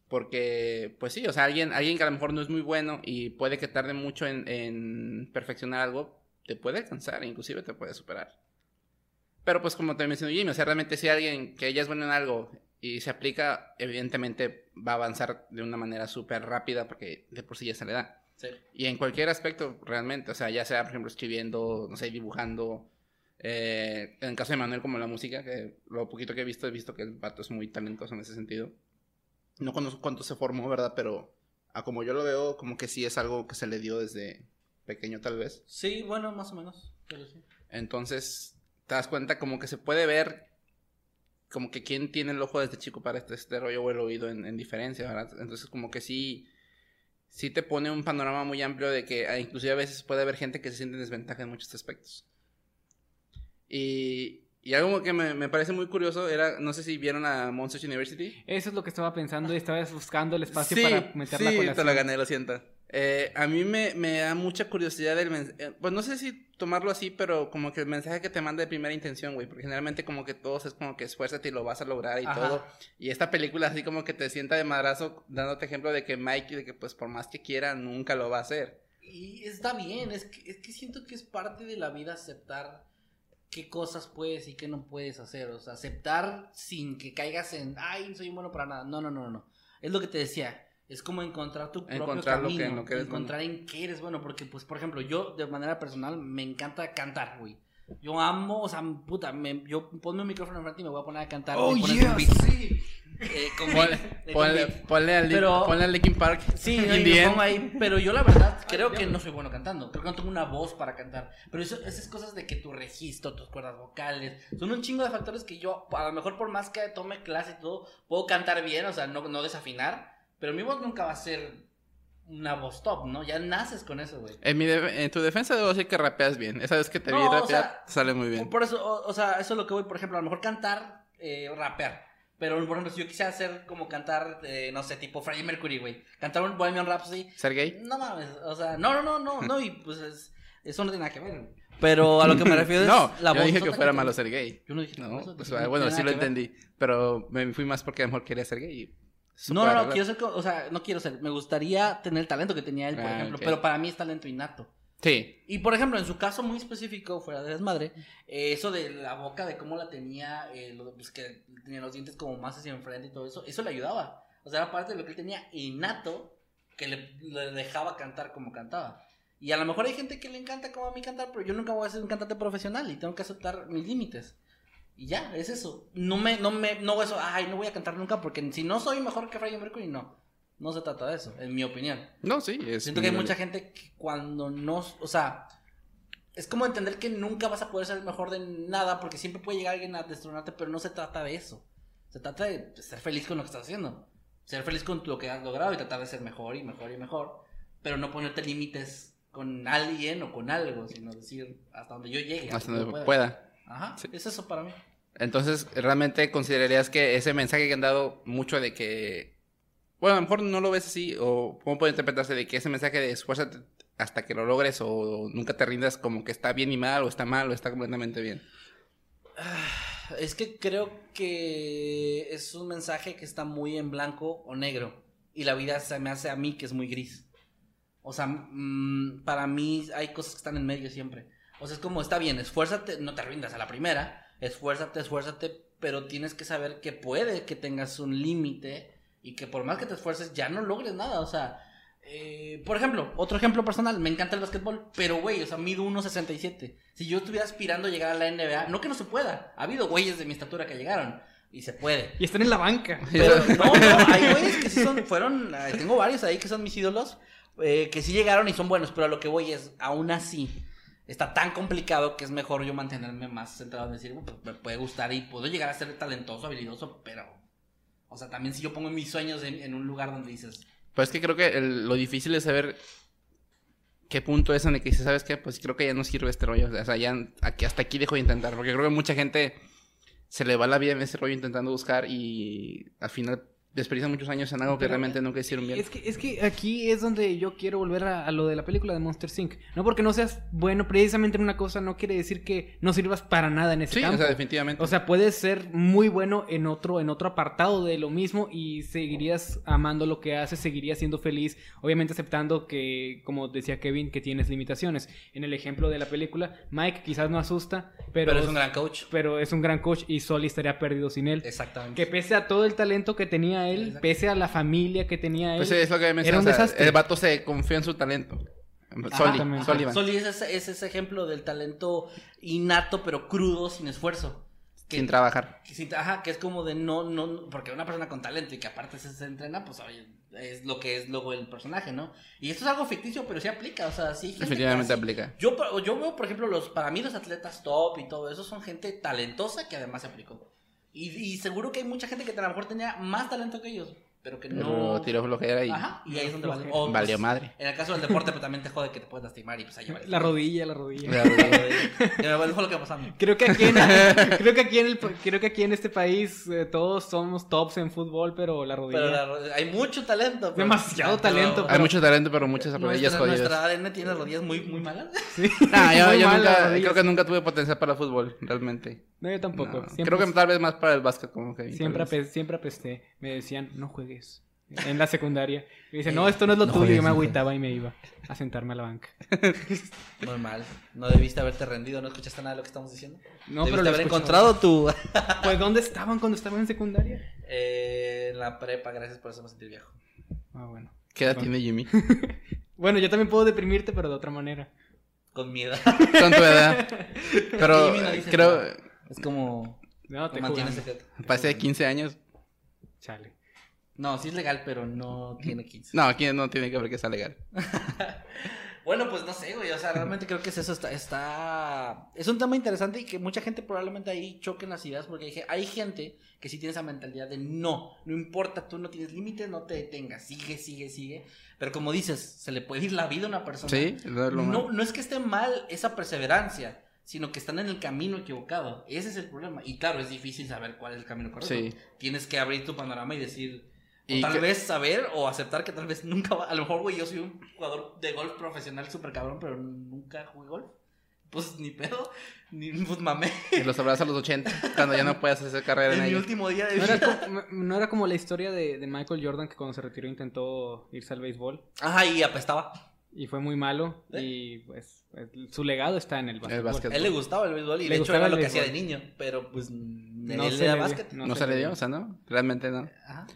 Porque, pues sí, o sea, alguien, alguien que a lo mejor no es muy bueno y puede que tarde mucho en, en perfeccionar algo, te puede alcanzar, inclusive te puede superar. Pero pues como te mencionó Jimmy, o sea, realmente si alguien que ya es bueno en algo y se aplica, evidentemente va a avanzar de una manera súper rápida porque de por sí ya se le da. Sí. Y en cualquier aspecto, realmente, o sea, ya sea, por ejemplo, escribiendo, no sé, dibujando. eh, en el caso de Manuel, como la música, que lo poquito que he visto, he visto que el vato es muy talentoso en ese sentido. No conozco cuánto se formó, ¿verdad? Pero a como yo lo veo, como que sí es algo que se le dio desde pequeño, tal vez. Sí, bueno, más o menos. pero sí. Entonces, te das cuenta como que se puede ver como que quién tiene el ojo desde chico para este, este rollo o el oído en, en diferencia, ¿verdad? Entonces, como que sí, sí te pone un panorama muy amplio de que ah, inclusive a veces puede haber gente que se siente en desventaja en muchos aspectos. Y, Y algo que me, me parece muy curioso era, no sé si vieron a Monsters University. Eso es lo que estaba pensando y estaba buscando el espacio sí, para meter la sí, colación. te la gané, lo siento. Eh, a mí me, me da mucha curiosidad el mensaje. Pues no sé si tomarlo así, pero como que el mensaje que te manda de primera intención, güey. Porque generalmente como que todos es como que esfuérzate y lo vas a lograr y Ajá. todo. Y esta película así como que te sienta de madrazo dándote ejemplo de que Mike, de que pues por más que quiera, nunca lo va a hacer. Y está bien, es que, es que siento que es parte de la vida aceptar qué cosas puedes y qué no puedes hacer. O sea, aceptar sin que caigas en, ay, soy bueno para nada. No, no, no, no. Es lo que te decía. Es como encontrar tu propio Encontrar lo que- camino. lo que eres encontrar en qué eres bueno. Porque, pues, por ejemplo, yo de manera personal me encanta cantar, güey. Yo amo, o sea, puta, me, yo ponme un micrófono enfrente y me voy a poner a cantar. Oh, yeah, beat. Eh, con Ponle, al, Pero- ponle al Linkin Park. Sí, no, ahí, pero yo la verdad creo que no soy bueno cantando. Creo que no tengo una voz para cantar. Pero eso, esas cosas de que tu registro, tus cuerdas vocales, son un chingo de factores que yo, a lo mejor por más que tome clase y todo, puedo cantar bien, o sea, no, no desafinar. Pero mi voz nunca va a ser una voz top, ¿no? Ya naces con eso, güey. En, mi de- en tu defensa debo decir que rapeas bien. Esa vez que te vi No, o rapear, sea, sale muy bien. Por eso, o, o sea, eso es lo que voy, por ejemplo, a lo mejor cantar, eh, rapear. Pero, por ejemplo, si yo quisiera hacer como cantar, eh, no sé, tipo Freddie Mercury, güey. Cantar un Bohemian Rhapsody, ¿Ser gay? No mames, o sea, no, no, no, no, no, y pues es- eso no tiene nada que ver. güey. Pero a lo que me refiero es No, la yo voz dije que fuera malo ser gay. Yo no dije No, eso, pues, bueno, sí lo nada entendí. Pero me fui más porque a lo mejor quería ser gay. No, no, no, quiero ser, o sea, no quiero ser, me gustaría tener el talento que tenía él, por Ah, ejemplo, pero para mí es talento innato. Sí. Y por ejemplo, en su caso muy específico, fuera de desmadre, eh, eso de la boca, de cómo la tenía, eh, lo- pues que tenía los dientes como más hacia enfrente y todo eso, eso le ayudaba. O sea, era parte de lo que él tenía innato que le, le dejaba cantar como cantaba. Y a lo mejor hay gente que le encanta como a mí cantar, pero yo nunca voy a ser un cantante profesional y tengo que aceptar mis límites. Y ya, es eso. No me, no me, no eso, ay, no voy a cantar nunca porque si no soy mejor que Freddie Mercury, no. No se trata de eso, en mi opinión. No, sí. Es Siento que hay mucha gente que cuando no, o sea, es como entender que nunca vas a poder ser el mejor de nada porque siempre puede llegar alguien a destronarte, pero no se trata de eso. Se trata de ser feliz con lo que estás haciendo. Ser feliz con lo que has logrado y tratar de ser mejor y mejor y mejor, pero no ponerte límites con alguien o con algo, sino decir hasta donde yo llegue. Hasta donde pueda. Ajá, Sí. es eso para mí. Entonces, ¿realmente considerarías que ese mensaje que han dado mucho de que... Bueno, a lo mejor no lo ves así, o cómo puede interpretarse de que ese mensaje de esfuérzate hasta que lo logres o nunca te rindas como que está bien y mal, o está mal, o está completamente bien. Es que creo que es un mensaje que está muy en blanco o negro. Y la vida se me hace a mí que es muy gris. O sea, mm, para mí hay cosas que están en medio siempre. O sea, es como, está bien, esfuérzate, no te rindas a la primera. Esfuérzate, esfuérzate, pero tienes que saber que puede que tengas un límite y que por más que te esfuerces ya no logres nada. O sea, eh, por ejemplo, otro ejemplo personal, me encanta el básquetbol, pero güey, o sea, mido 1.67. Si yo estuviera aspirando a llegar a la NBA, no que no se pueda, ha habido güeyes de mi estatura que llegaron y se puede. Y están en la banca. Pero no, no, hay güeyes que sí son, fueron, eh, tengo varios ahí que son mis ídolos, eh, que sí llegaron y son buenos, pero a lo que voy es, aún así, está tan complicado que es mejor yo mantenerme más centrado en decir, "Uh, pues, me puede gustar y puedo llegar a ser talentoso, habilidoso, pero, o sea, también si yo pongo mis sueños en, un lugar donde dices, Pues es que creo que lo difícil es saber qué punto es en el que dices, ¿sabes qué? Pues creo que ya no sirve este rollo. O sea, ya aquí, hasta aquí dejo de intentar. Porque creo que mucha gente se le va la vida en ese rollo intentando buscar y al final desperdicia muchos años en algo que Pero, realmente nunca hicieron bien. Es que, es que aquí es donde yo quiero volver a, a lo de la película de Monster Inc. No porque no seas bueno precisamente en una cosa, no quiere decir que no sirvas para nada en ese Sí, campo. o sea, definitivamente. O sea, puedes ser muy bueno en otro, en otro apartado de lo mismo y seguirías amando lo que haces, seguirías siendo feliz, obviamente aceptando que, como decía Kevin, que tienes limitaciones. En el ejemplo de la película, Mike quizás no asusta, pero, pero es un gran coach. pero es un gran coach y Soli estaría perdido sin él. Exactamente. Que pese a todo el talento que tenía él, Exacto. pese a la familia que tenía él, pues es lo que me era un desastre. El vato se confía en su talento. Ajá, Soli. Sullivan. Soli es ese, es ese ejemplo del talento innato, pero crudo, sin esfuerzo. Que, Sin trabajar. que sin- ajá, que es como de no, no, porque una persona con talento y que aparte se, se entrena, pues oye, es lo que es luego el personaje, ¿no? Y esto es algo ficticio, pero sí aplica, o sea, sí. así- aplica. Yo, yo veo, por ejemplo, los, para mí los atletas top y todo eso son gente talentosa que además se aplicó. Y, y seguro que hay mucha gente que a lo mejor tenía más talento que ellos, pero que Pero no... tiró flojera y Ajá, y ahí es donde Flojera. vale- o, valió pues, madre. En el caso del deporte, pues también te jode que te puedes lastimar y pues ahí vale. La rodilla, la rodilla. La bueno, fue lo que pasó a mí. Creo que aquí en, creo que aquí en el creo que aquí en este país eh, todos somos tops en fútbol, pero la rodilla. Pero la hay mucho talento. pero- Demasiado talento, Hay mucho talento, pero muchas rodillas Nuestra, jodidas. nuestra ADN tiene rodillas muy, muy malas. Yo, Muy yo mal las nunca, creo que nunca tuve potencial para el fútbol, realmente. No, yo tampoco. No, Creo que tal vez más para el básquet, como que. siempre, siempre apesté. Me decían, no juegues. En la secundaria. Me dicen, no, esto no es lo No tuyo. juegues, yo me agüitaba y me iba a sentarme a la banca. Muy mal. No debiste haberte rendido, no escuchaste nada de lo que estamos diciendo. No, debiste pero lo haber encontrado tu. Pues, ¿dónde estaban cuando estaban en secundaria? Eh, en la prepa, gracias por hacerme sentir viejo. Ah, bueno. ¿Qué edad tiene Jimmy? Bueno, yo también puedo deprimirte, pero de otra manera. Con miedo. Con tu edad. Pero Jimmy no dice creo. nada. Es como. No, te. Pasé 15 años. Chale. No, sí es legal, pero no tiene 15. No, aquí no tiene que ver que sea legal. Bueno, pues no sé, güey. O sea, realmente creo que es eso. Está, está. Es un tema interesante y que mucha gente probablemente ahí choquen las ideas. Porque hay, ge- hay gente que sí tiene esa mentalidad de no. No importa, tú no tienes límites, no te detengas. Sigue, sigue, sigue. Pero como dices, se le puede ir la vida a una persona. Sí, no no es que esté mal esa perseverancia, sino que están en el camino equivocado. Ese es el problema. Y claro, es difícil saber cuál es el camino correcto. Sí. Tienes que abrir tu panorama y decir. O Y tal que- vez saber o aceptar que tal vez nunca va. A lo mejor, güey, yo soy un jugador de golf profesional súper cabrón, pero nunca jugué golf. Pues ni pedo, ni pues mamé. Y lo sabrás a los 80, cuando ya no puedas hacer carrera en En mi ello. último día de ¿No era, vida. como, no era como la historia de, de Michael Jordan que cuando se retiró intentó irse al béisbol Ajá, y apestaba. y fue muy malo ¿Eh? y pues el- su legado está en el básquetbol. básquetbol. A él le gustaba el béisbol y Le de hecho gustaba era lo que hacía de niño. Pero pues no No él se le dio, básquet. No, se le dio, o sea, ¿no? Realmente no. Ajá.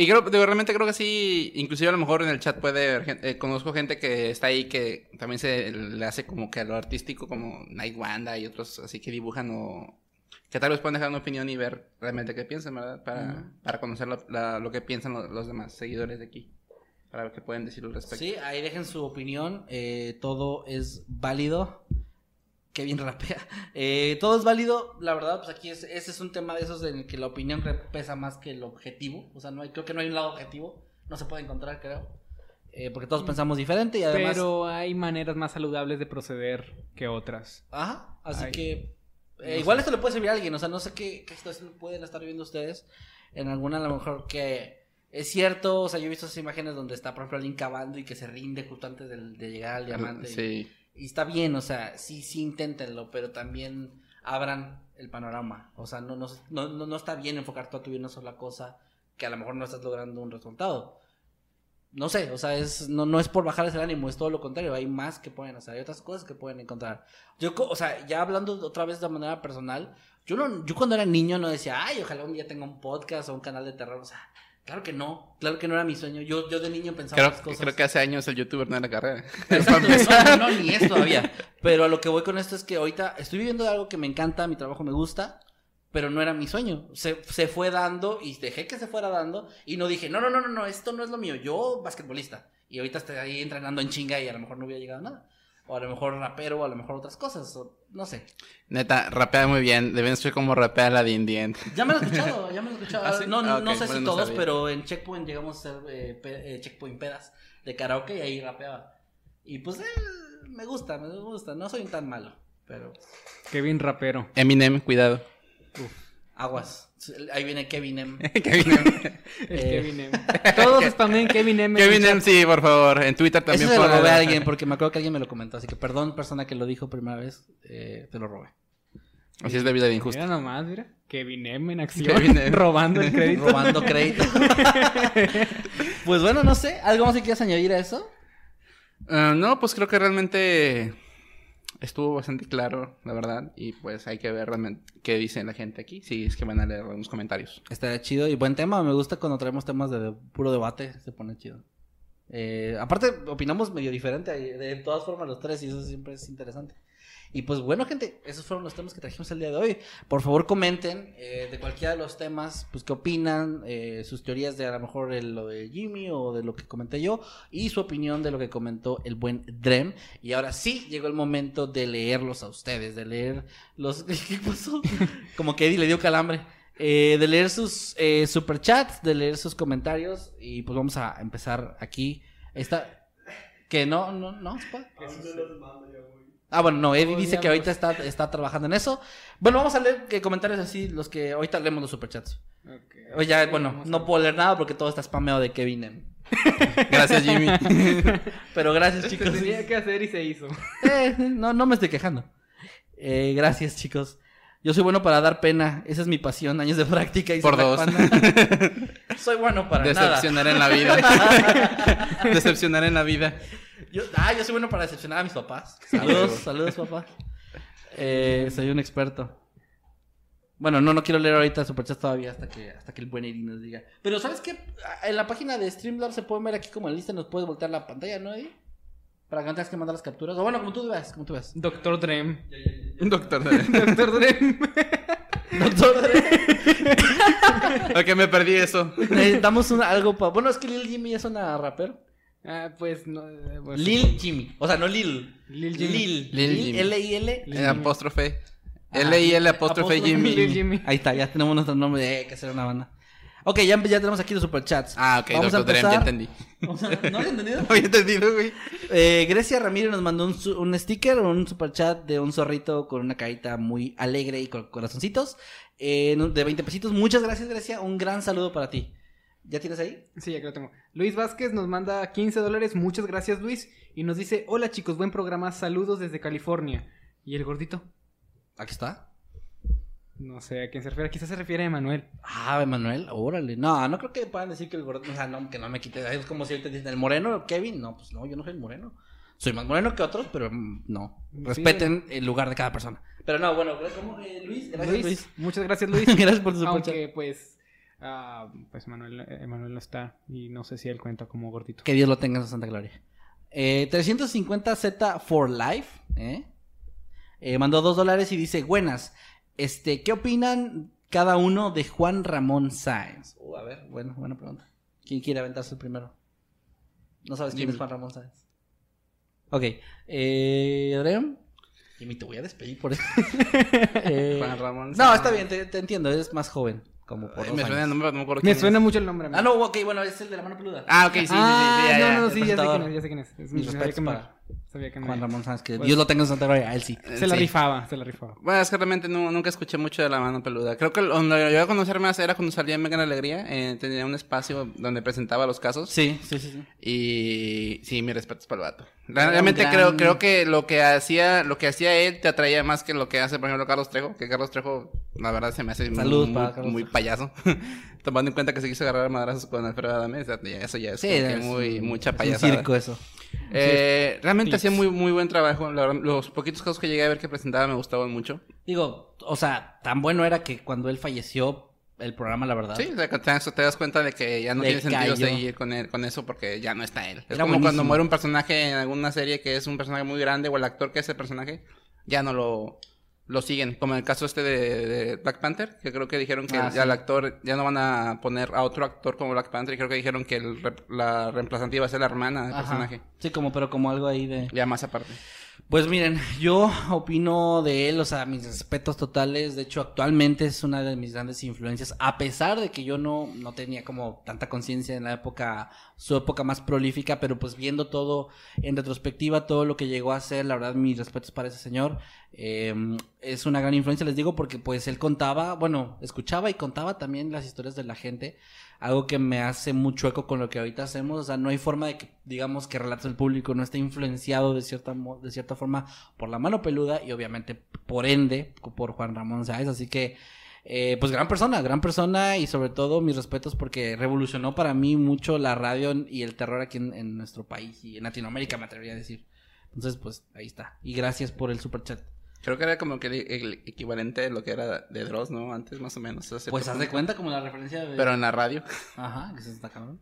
Y creo, digo, realmente creo que sí, inclusive a lo mejor en el chat puede haber gente, eh, conozco gente que está ahí que también se le hace como que a lo artístico como Night Wanda y otros así que dibujan o que tal vez pueden dejar una opinión y ver realmente qué piensan, ¿verdad? Para, para conocer lo, la- lo que piensan lo- los, demás seguidores de aquí, para ver qué pueden decir al respecto. Sí, ahí dejen su opinión. eh, todo es válido. Qué bien rapea. Eh, todo es válido. La verdad, pues aquí es, ese es un tema de esos en el que la opinión pesa más que el objetivo. O sea, no hay, creo que no hay un lado objetivo. No se puede encontrar, creo. Eh, porque todos pensamos diferente y además. Pero hay maneras más saludables de proceder que otras. Ajá, así Ay, que eh, no igual sé. esto le puede servir a alguien, o sea, no sé qué, qué situación pueden estar viviendo ustedes. En alguna a lo mejor que es cierto, o sea, yo he visto esas imágenes donde está, por ejemplo, alguien cavando y que se rinde justo antes de, llegar al diamante. Sí. Y, está bien, o sea, sí, sí inténtenlo, pero también abran el panorama. O sea, no, no, no, no, está bien enfocar toda tu vida en una sola cosa que a lo mejor no estás logrando un resultado. No sé, o sea, es, no, no es por bajarles el ánimo, es todo lo contrario. Hay más que pueden hacer, hay otras cosas que pueden encontrar. Yo, o sea, ya hablando otra vez de manera personal, yo, no, yo cuando era niño no decía, ay, ojalá un día tenga un podcast o un canal de terror. O sea, claro que no, claro que no era mi sueño. Yo, yo de niño pensaba Creo, cosas. creo que hace años el youtuber no era carrera. Exacto, no, no, no, ni es todavía. Pero a lo que voy con esto es que ahorita estoy viviendo de algo que me encanta, mi trabajo me gusta, pero no era mi sueño. Se, se fue dando y dejé que se fuera dando y no dije, no, no, no, no, no, esto no es lo mío, yo basquetbolista. Y ahorita estoy ahí entrenando en chinga y a lo mejor no hubiera llegado a nada. O a lo mejor rapero, o a lo mejor otras cosas, o no sé. Neta, rapea muy bien. Deben ser como rapea la de Indien. Ya me lo he escuchado, ya me lo he escuchado. ¿Ah, sí? No, no, Ah, no sé bueno, si todos, pero en Checkpoint llegamos a hacer eh, pe- eh, Checkpoint pedas de karaoke y ahí rapeaba. Y pues eh, me gusta, me gusta. No soy tan malo, pero Kevin Rapero. Eminem, cuidado. aguas. Ahí viene Kevin M. Kevin M. El Eh. Kevin M. Todos spamen Kevin M. Kevin M, sí, por favor. En Twitter Eso también se lo robé a alguien porque me acuerdo que alguien me lo comentó. Así que perdón, persona que lo dijo primera vez, eh, te lo robé. Así es la vida de injusta. Mira nomás, mira. Kevin M en acción. Kevin M. Robando el crédito. Robando crédito. pues bueno, no sé. ¿Algo más que quieras añadir a eso? Ah, no, pues creo que realmente estuvo bastante claro, la verdad. Y pues hay que ver realmente qué dice la gente aquí. Si es que van a leer algunos comentarios. Está chido y buen tema. Me gusta cuando traemos temas de, puro debate. Se pone chido. Eh, aparte, opinamos medio diferente. De todas formas, los tres, y eso siempre es interesante. Y pues bueno, gente, esos fueron los temas que trajimos el día de hoy. Por favor, comenten eh, de cualquiera de los temas, pues qué opinan, eh, sus teorías de a lo mejor el- lo de Jimmy o de lo que comenté yo, y su opinión de lo que comentó el buen Drem. Y ahora sí, llegó el momento de leerlos a ustedes, de leer los... ¿Qué pasó? Como que Eddie le dio calambre. eh, de leer sus eh, superchats, de leer sus comentarios. Y pues vamos a empezar aquí. Esta. Que no, no, no. ¿se puede? Ah, bueno, no, Eddie dice que ahorita está, está trabajando en eso. Bueno, vamos a leer que comentarios así, los que ahorita leemos los superchats. Oye, ya, bueno, no puedo leer nada porque todo está spameado de Kevin M. Gracias, Jimmy. Pero gracias, Se chicos. tenía que hacer y se hizo. Eh, no, no me estoy quejando. Eh, gracias, chicos. Yo soy bueno para dar pena. Esa es mi pasión. Años de práctica y Por dos. Soy bueno para nada. Decepcionar en la vida. Decepcionar en la vida. Yo, ah, yo soy bueno para decepcionar a mis papás. Saludos, saludos, papá. Eh, soy un experto. Bueno, no, no quiero leer ahorita Superchat todavía hasta que, hasta que el buen Eri nos diga. Pero, ¿sabes qué? En la página de Streamlabs se pueden ver aquí como en lista, nos puedes voltear la pantalla, ¿no, Eddie? Para que no tengas que mandar las capturas. O bueno, como tú veas, como tú veas. Doctor Drem. Doctor. Doctor Drem. Doctor Dre, ok, me perdí eso. necesitamos un- algo para... Bueno, es que Lil Jimmy es una rapero. Ah, pues no. eh, pues, Lil Jimmy. O sea, no Lil. Lil Jimmy. Lil. Lil Lil. Jimmy. L-I-L. Eh, apóstrofe. L-I-L apóstrofe apóstrofe Jimmy. Lil Jimmy. Ahí está, ya tenemos nuestro nombre. Eh, que hacer una banda. Ok, ya, ya tenemos aquí los superchats. Ah, ok, Vamos a Doctor ya entendí. ¿No has entendido? No había entendido, güey. Eh, Grecia Ramírez nos mandó un, su- un sticker, un superchat de un zorrito con una carita muy alegre y con corazoncitos. eh, de 20 pesitos. Muchas gracias, Grecia. Un gran saludo para ti. ¿Ya tienes ahí? Sí, ya que lo tengo. Luis Vázquez nos manda 15 dólares. Muchas gracias, Luis. Y nos dice: Hola chicos, buen programa. Saludos desde California. ¿Y el gordito? Aquí está. No sé a quién se refiere. Quizás se refiere a Emanuel. Ah, Emanuel, órale. No, no creo que puedan decir que el gordo. O sea, no, que no me quite. Es como si ahorita dicen el moreno, Kevin. No, pues no, yo no soy el moreno. Soy más moreno que otros, pero mm, no. Respeten el lugar de cada persona. Pero no, bueno, ¿cómo, eh, Luis? Gracias, Luis, Luis. muchas gracias, Luis. Gracias por superchat. Aunque, pues. Ah, pues Emanuel, eh, Emanuel no está. Y no sé si él cuenta como gordito. Que Dios lo tenga en su santa gloria. Eh, 350Z for Life. ¿eh? Eh, mandó dos dólares y dice: Buenas. Este, ¿qué opinan cada uno de Juan Ramón Sáenz? Uh, a ver, bueno, buena pregunta. ¿Quién quiere aventarse el primero? ¿No sabes quién Jimmy. es Juan Ramón Sáenz? Ok. Eh, Adrián. Jimmy, te voy a despedir por eso. Eh, Juan Ramón No, Sáenz. está bien, te, te entiendo. Es más joven. Como por Ay, me suena el nombre, no me acuerdo Me suena es. mucho el nombre. Ah, no, ok, bueno, es el de la mano peluda. Ah, ok, sí, sí, sí, sí, Ah, ya, ya. no, no, sí, ya sé quién es, ya sé quién es. es Mis sabía respetos que me- para sabía que me- Juan Ramón Sáenz, que Pues- Dios lo tenga en Santa Gloria, él sí. Se la Sí. rifaba, se la rifaba. Bueno, es que realmente no- nunca escuché mucho de la mano peluda. Creo que donde yo iba a conocer más era cuando salía en Mega Alegría. eh, tenía un espacio donde presentaba los casos. Sí, sí, sí. sí. Y sí, mi respeto es para el vato. Realmente gran- creo, creo que lo que hacía, lo que hacía él te atraía más que lo que hace, por ejemplo, Carlos Trejo, que Carlos Trejo, la verdad, se me hace Saludos muy, muy payaso. Tomando en cuenta que se quiso agarrar a madrazos con Alfredo Adame, eso ya es, Sí, es muy, un- mucha es un payasada. circo eso. Eh, realmente hacía muy, muy buen trabajo. La los poquitos casos que llegué a ver que presentaba me gustaban mucho. Digo, o sea, tan bueno era que cuando él falleció, el programa, la verdad. Sí, o sea, te, das- cuenta de que ya no Le tiene sentido cayó. seguir con, él, con eso porque ya no está él. Es Era como cuando muere un personaje en alguna serie que es un personaje muy grande o el actor que es el personaje, ya no lo, lo siguen. Como en el caso este de, de Black Panther, que creo que dijeron que Ah, ya sí. el actor, ya no van a poner a otro actor como Black Panther y creo que dijeron que el la reemplazante iba a ser la hermana del Ajá. personaje. Sí, como, pero como algo ahí de. Ya más aparte. Pues miren, yo opino de él, o sea, mis respetos totales. De hecho, actualmente es una de mis grandes influencias, a pesar de que yo no, no tenía como tanta conciencia en la época, su época más prolífica, pero pues viendo todo en retrospectiva, todo lo que llegó a hacer, la verdad, mis respetos para ese señor. Eh, es una gran influencia, les digo, porque pues él contaba, bueno, escuchaba y contaba también las historias de la gente. Algo que me hace mucho eco con lo que ahorita hacemos. O sea, no hay forma de que, digamos, que Relatos del Público no esté influenciado de cierta, de cierta forma por la mano peluda y obviamente por ende por Juan Ramón Sáez. Así que, eh, pues gran persona, gran persona y sobre todo mis respetos porque revolucionó para mí mucho la radio y el terror aquí en nuestro país y en Latinoamérica, me atrevería a decir. Entonces, pues ahí está. Y gracias por el super chat. Creo que era como que el, equivalente de lo que era de Dross, ¿no? Antes más o menos. Pues haz de cuenta como la referencia de... Pero en la radio. Ajá, que se está cabrón.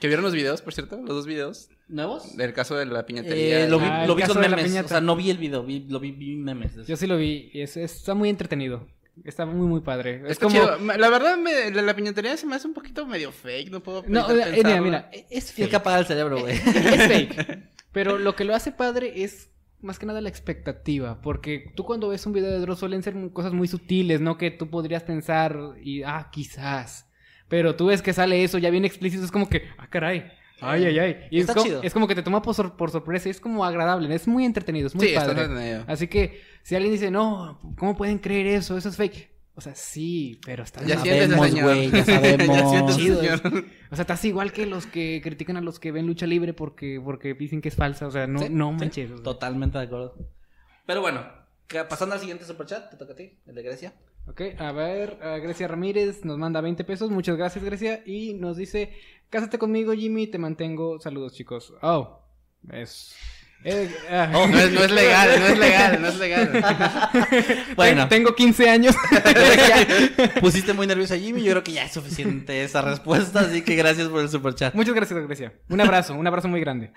¿Que vieron los videos, por cierto? Los dos videos. ¿Nuevos? Del caso de la piñatería. Eh, lo vi, Ah, lo vi con memes. O sea, no vi el video, vi, lo vi, vi memes. Yo sí lo vi. y es- es- está muy entretenido. Está muy, muy padre. Es Está como. chido. La verdad, me- la, la piñatería se me hace un poquito medio fake. No puedo No, evitar eh, mira, mira, es fake. apagar el cerebro, güey. es fake. Pero lo que lo hace padre es más que nada la expectativa, porque tú cuando ves un video de Dross suelen ser cosas muy sutiles, ¿no? Que tú podrías pensar y, ah, quizás. Pero tú ves que sale eso ya bien explícito, es como que, ah, caray. Ay, ay, ay. Y Está es, como, chido. es como que te toma por, sor- por sorpresa, y es como agradable, es muy entretenido, es muy Sí, está padre. entretenido. Así que si alguien dice, no, ¿cómo pueden creer eso? Eso es fake. O sea, sí, pero está Ya sabemos, señor. güey, ya sabemos. Ya Chido, señor. O sea, estás igual que los que critican a los que ven lucha libre porque, porque dicen que es falsa. O sea, no, Sí, no sí, manches. o sea. Totalmente de acuerdo. Pero bueno, pasando al siguiente superchat, te toca a ti, el de Grecia. Ok, a ver, a Grecia Ramírez nos manda 20 pesos. Muchas gracias, Grecia. Y nos dice: Cásate conmigo, Jimmy, te mantengo. Saludos, chicos. Oh, es. Eh, ah. No es, no es legal, no es legal, no es legal. Bueno, Tengo 15 años. Pusiste muy nervioso a Jimmy. Yo creo que ya es suficiente esa respuesta, así que gracias por el superchat. Muchas gracias, Grecia. Un abrazo, un abrazo muy grande.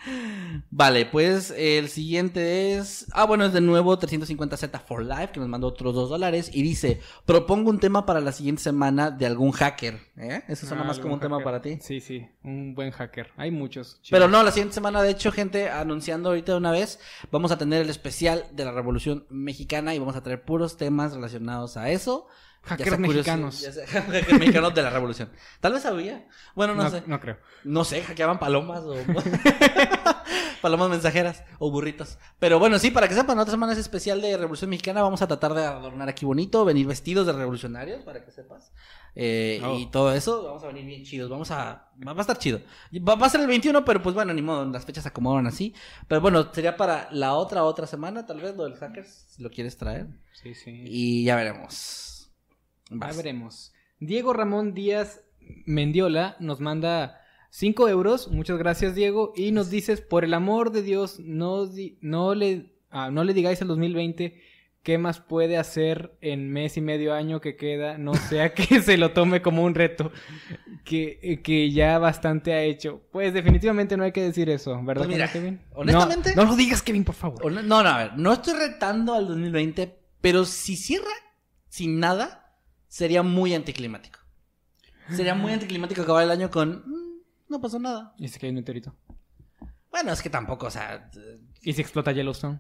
Vale, pues el siguiente es. Ah, bueno, es de nuevo 350Z for Life, que nos mandó otros dos dólares. Y dice: Propongo un tema para la siguiente semana de algún hacker. ¿Eh? Eso suena Ah, más como un tema para ti. Sí, sí, un buen hacker. Hay muchos. Pero no, la siguiente semana, de hecho, gente, anunciando ahorita de una vez, vamos a tener el especial de la Revolución Mexicana y vamos a traer puros temas relacionados a eso. Hackers mexicanos. ya sea hackers mexicanos de la Revolución. Tal vez había. Bueno, no, no, sé. no creo. No sé, hackeaban palomas o... palomas mensajeras o burritos. Pero bueno, sí, para que sepan, otra semana es especial de Revolución Mexicana. Vamos a tratar de adornar aquí bonito, venir vestidos de revolucionarios, para que sepas. Eh, Oh. Y todo eso, vamos a venir bien chidos. Vamos a... Va a estar chido. Va, va a ser el 21, pero pues bueno, ni modo, las fechas se acomodan así. Pero bueno, sería para la otra, otra semana, tal vez, lo del hackers, si lo quieres traer. Sí, sí. Y ya veremos. Ya veremos. Diego Ramón Díaz Mendiola nos manda 5 euros. Muchas gracias, Diego. Y nos dices, por el amor de Dios, no, no, le, ah, no le digáis al 2020 qué más puede hacer en mes y medio año que queda. No sea que se lo tome como un reto que, eh, que ya bastante ha hecho. Pues definitivamente no hay que decir eso, ¿verdad, Pues mira, Kevin? honestamente- No, no lo digas, Kevin, por favor. No, no, a ver, no estoy retando al 2020, pero si cierra sin nada, sería muy anticlimático. Sería muy anticlimático acabar el año con... "Mm, no pasó nada. Y se cae un meteorito. Bueno, es que tampoco, o sea... eh, Y se explota Yellowstone.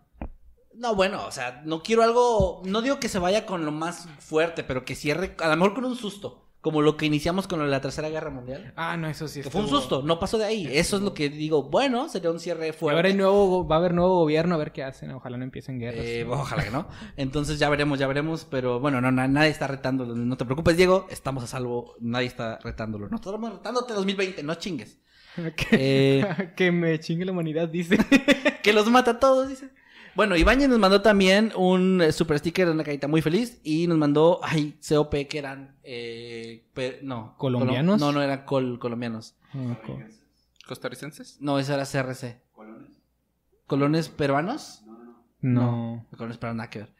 No, bueno, o sea, no quiero algo... No digo que se vaya con lo más fuerte, pero que cierre a lo mejor con un susto. Como lo que iniciamos con lo de la Tercera Guerra Mundial. Ah, no, eso sí. Que fue un susto, no pasó de ahí. Eso es lo que digo, bueno, sería un cierre fuerte. ahora hay nuevo, va a haber nuevo gobierno, a ver qué hacen. Ojalá no empiecen guerras. Eh, ojalá que no. Entonces ya veremos, ya veremos. Pero bueno, no, na- nadie está retándolo. No te preocupes, Diego. Estamos a salvo. Nadie está retándolo. No estamos retándote 2020, no chingues. que, Eh, que me chingue la humanidad, dice. que los mata a todos, dice. Bueno, Ibañez nos mandó también un eh, super sticker de una carita muy feliz. Y nos mandó, ay, COP, que eran. eh, pe- no. ¿Colombianos? Colo- no, no eran col- colombianos. ¿Costarricenses? No, esa era CRC. ¿Colones peruanos? no. Colones peruanos, nada que ver.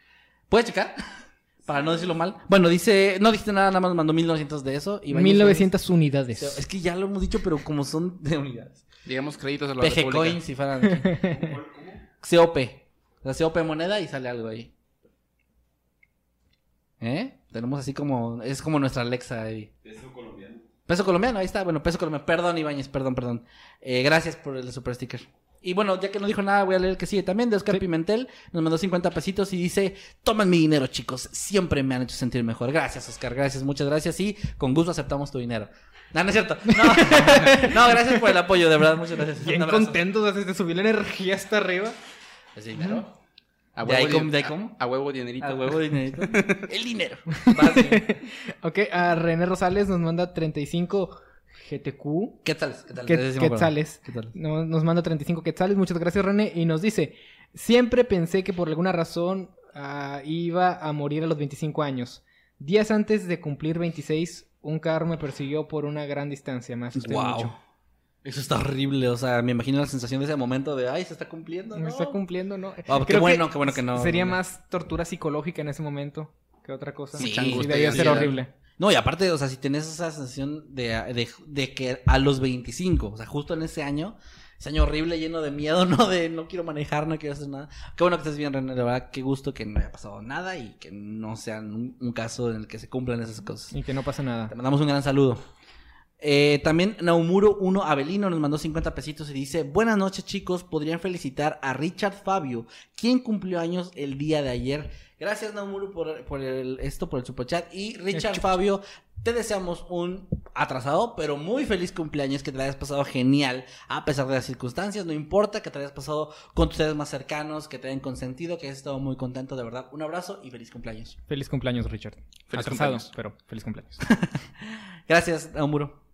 ¿Puedes checar? Para no decirlo mal. Bueno, dice, no dijiste nada, nada más mandó 1900 de eso. Ibáñez 1900 unidades. Es que ya lo hemos dicho, pero como son de unidades. Digamos créditos a la PG República. Coins, si fueran. COP. La COP moneda y sale algo ahí. ¿Eh? Tenemos así como. Es como nuestra Alexa ahí. Peso colombiano. Peso colombiano, ahí está. Bueno, peso colombiano. Perdón, Ibáñez, perdón, perdón. Eh, gracias por el super sticker. Y bueno, ya que no dijo nada, voy a leer el que sigue también de Oscar Sí. Pimentel. Nos mandó 50 pesitos y dice: Toman mi dinero, chicos. Siempre me han hecho sentir mejor. Gracias, Oscar. Gracias, muchas gracias. Y con gusto aceptamos tu dinero. No, no es cierto. No, no gracias por el apoyo, de verdad. Muchas gracias. Bien contentos, así te subió la energía hasta arriba. ¿Ese dinero? A ¿De ahí huevo, cómo- de ahí cómo? A, a huevo dinerito. A huevo dinerito. El dinero. Ok, a René Rosales nos manda 35 GTQ. ¿Qué tal? ¿Qué tal? Que- Ese sí me acuerdo. quetzales. ¿Qué tal? No- Nos manda 35 quetzales. Muchas gracias, René. Y nos dice: Siempre pensé que por alguna razón ah, iba a morir a los 25 años. Días antes de cumplir 26, un carro me persiguió por una gran distancia. Me asusté Wow. mucho. Eso está horrible. O sea, me imagino la sensación de ese momento de, ay, se está cumpliendo. ¿no? está cumpliendo, ¿no? Ah, qué bueno, qué bueno que no. Sería no. más tortura psicológica en ese momento que otra cosa. Sí, debía y ser horrible. No, y aparte, o sea, si tenés esa sensación de, de, de que a los 25, o sea, justo en ese año, ese año horrible, lleno de miedo, ¿no? De no quiero manejar, no quiero hacer nada. Qué bueno que estés bien, René, de verdad, qué gusto que no haya pasado nada y que no sea un, un caso en el que se cumplan esas cosas. Y que no pasa nada. Te mandamos un gran saludo. Eh, también Naumuro 1 Avelino nos mandó 50 pesitos y dice, buenas noches chicos, podrían felicitar a Richard Fabio, quien cumplió años el día de ayer. Gracias Naumuro por, por el- esto, por el superchat. Y Richard Fabio, te deseamos un atrasado, pero muy feliz cumpleaños, que te la hayas pasado genial, a pesar de las circunstancias, no importa, que te hayas pasado con tus seres más cercanos, que te hayan consentido, que hayas estado muy contento, de verdad. Un abrazo y feliz cumpleaños. Feliz cumpleaños, Richard. Feliz Atrasado, cumpleaños. pero feliz cumpleaños. Gracias Naumuro.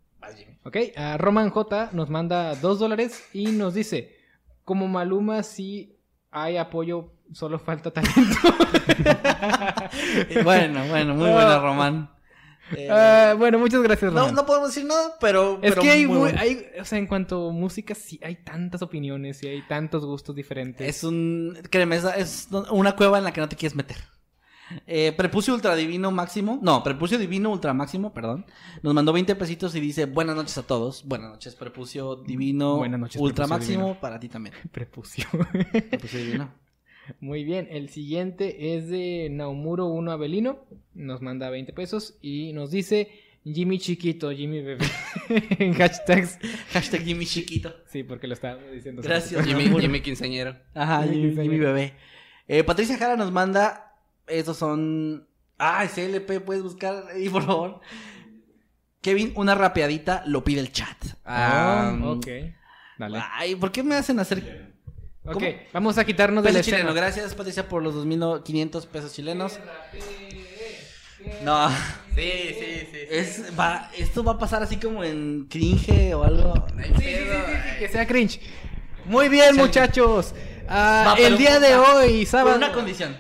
Ok, a Roman J nos manda dos dólares y nos dice, como Maluma sí hay apoyo, solo falta talento. Bueno, bueno, muy buena Román. Eh, Ah, bueno, muchas gracias, No, Roman. no podemos decir nada, pero. Es pero que hay, muy muy- bueno. hay- o sea, en cuanto a música, sí hay tantas opiniones y hay tantos gustos diferentes. Es un. Créeme, es- es una cueva en la que no te quieres meter. Eh, prepucio ultra divino máximo. No, prepucio divino ultra máximo, perdón. Nos mandó 20 pesitos y dice: Buenas noches a todos. Buenas noches, prepucio divino Buenas noches, ultra prepucio máximo divino. para ti también. Prepucio. Prepucio divino. Muy bien, el siguiente es de Naumuro 1 Avelino. Nos manda 20 pesos y nos dice Jimmy chiquito, Jimmy bebé. en hashtags. Hashtag Jimmy chiquito. Sí, porque lo estaba diciendo. Gracias. Jimmy, Jimmy quinceañero. Ajá, Jimmy Jimmy, Quinceañero. Jimmy bebé. Eh, Patricia Jara nos manda. Estos son. Ay, CLP, puedes buscar ahí, por favor. Kevin, una rapeadita, lo pide el chat. Ah, Ah, ok. Dale. Ay, ¿por qué me hacen hacer Ok, ¿cómo? vamos a quitarnos de peso la chileno? escena. Gracias, Patricia, por los 2.500 pesos chilenos. No, Sí, sí, sí. es, va, esto va a pasar así como en cringe o algo. Que sea cringe. Muy bien, muchachos. Ah, Va, el día con- de ah, hoy, Con sábado. una condición.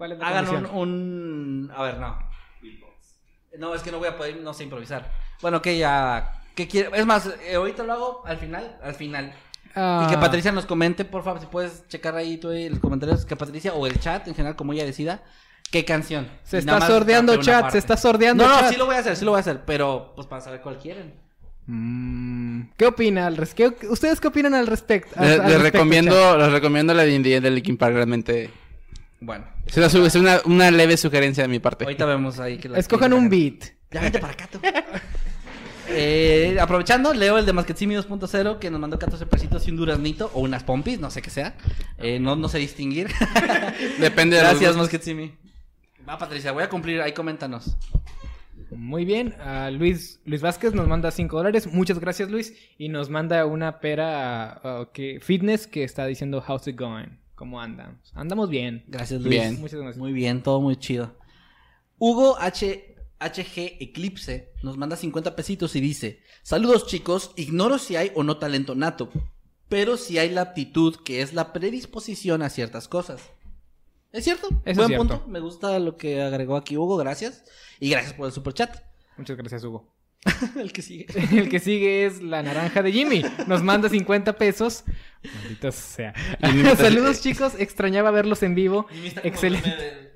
¿Cuál es la Hagan un, un- A ver, no. No, es que no voy a poder, no sé improvisar. Bueno, que ya. ¿Qué quiere? Es más, eh, ahorita lo hago al final. Al final. Ah, Y que Patricia nos comente, por favor, si puedes checar ahí tú ahí los comentarios. Que Patricia o el chat en general, como ella decida. ¿Qué canción? Se Y está sordeando chat, parte. se está sordeando No, no, chat. sí lo voy a hacer, sí lo voy a hacer. Pero, pues para saber cuál quieren. Mm, ¿Qué opina al res- qué- ¿Ustedes qué opinan al respecto? al- Les, al les respecto, chat? recomiendo, les recomiendo la de Indie de Linkin Park, realmente. Bueno, Es una, su- es una, una leve sugerencia de mi parte. ahorita vemos ahí que la Escojan que- un beat. Ya vente para acá tú. Eh, aprovechando, leo el de Masquetsimi 2.0 que nos mandó 14 pesitos y un duraznito o unas pompis, no sé qué sea. Eh, no, no sé distinguir. Depende de Gracias. Masquetsimi. Va, Patricia, voy a cumplir. Ahí coméntanos. Muy bien, Luis, Luis Vázquez nos manda 5 dólares. Muchas gracias, Luis. Y nos manda una pera que, fitness que está diciendo How's it going? ¿Cómo andamos? Andamos bien. Gracias, Luis. Bien. Muchas gracias. Muy bien, todo muy chido. Hugo H. HG Eclipse nos manda 50 pesitos y dice: Saludos chicos, ignoro si hay o no talento nato, pero si hay la aptitud que es la predisposición a ciertas cosas. ¿Es cierto? Eso es Buen cierto. punto. Me gusta lo que agregó aquí Hugo, gracias. Y gracias por el super chat. Muchas gracias, Hugo. el que sigue. El que sigue es la naranja de Jimmy. Nos manda 50 pesos. Maldito sea. Saludos, chicos. Extrañaba verlos en vivo. Excelente.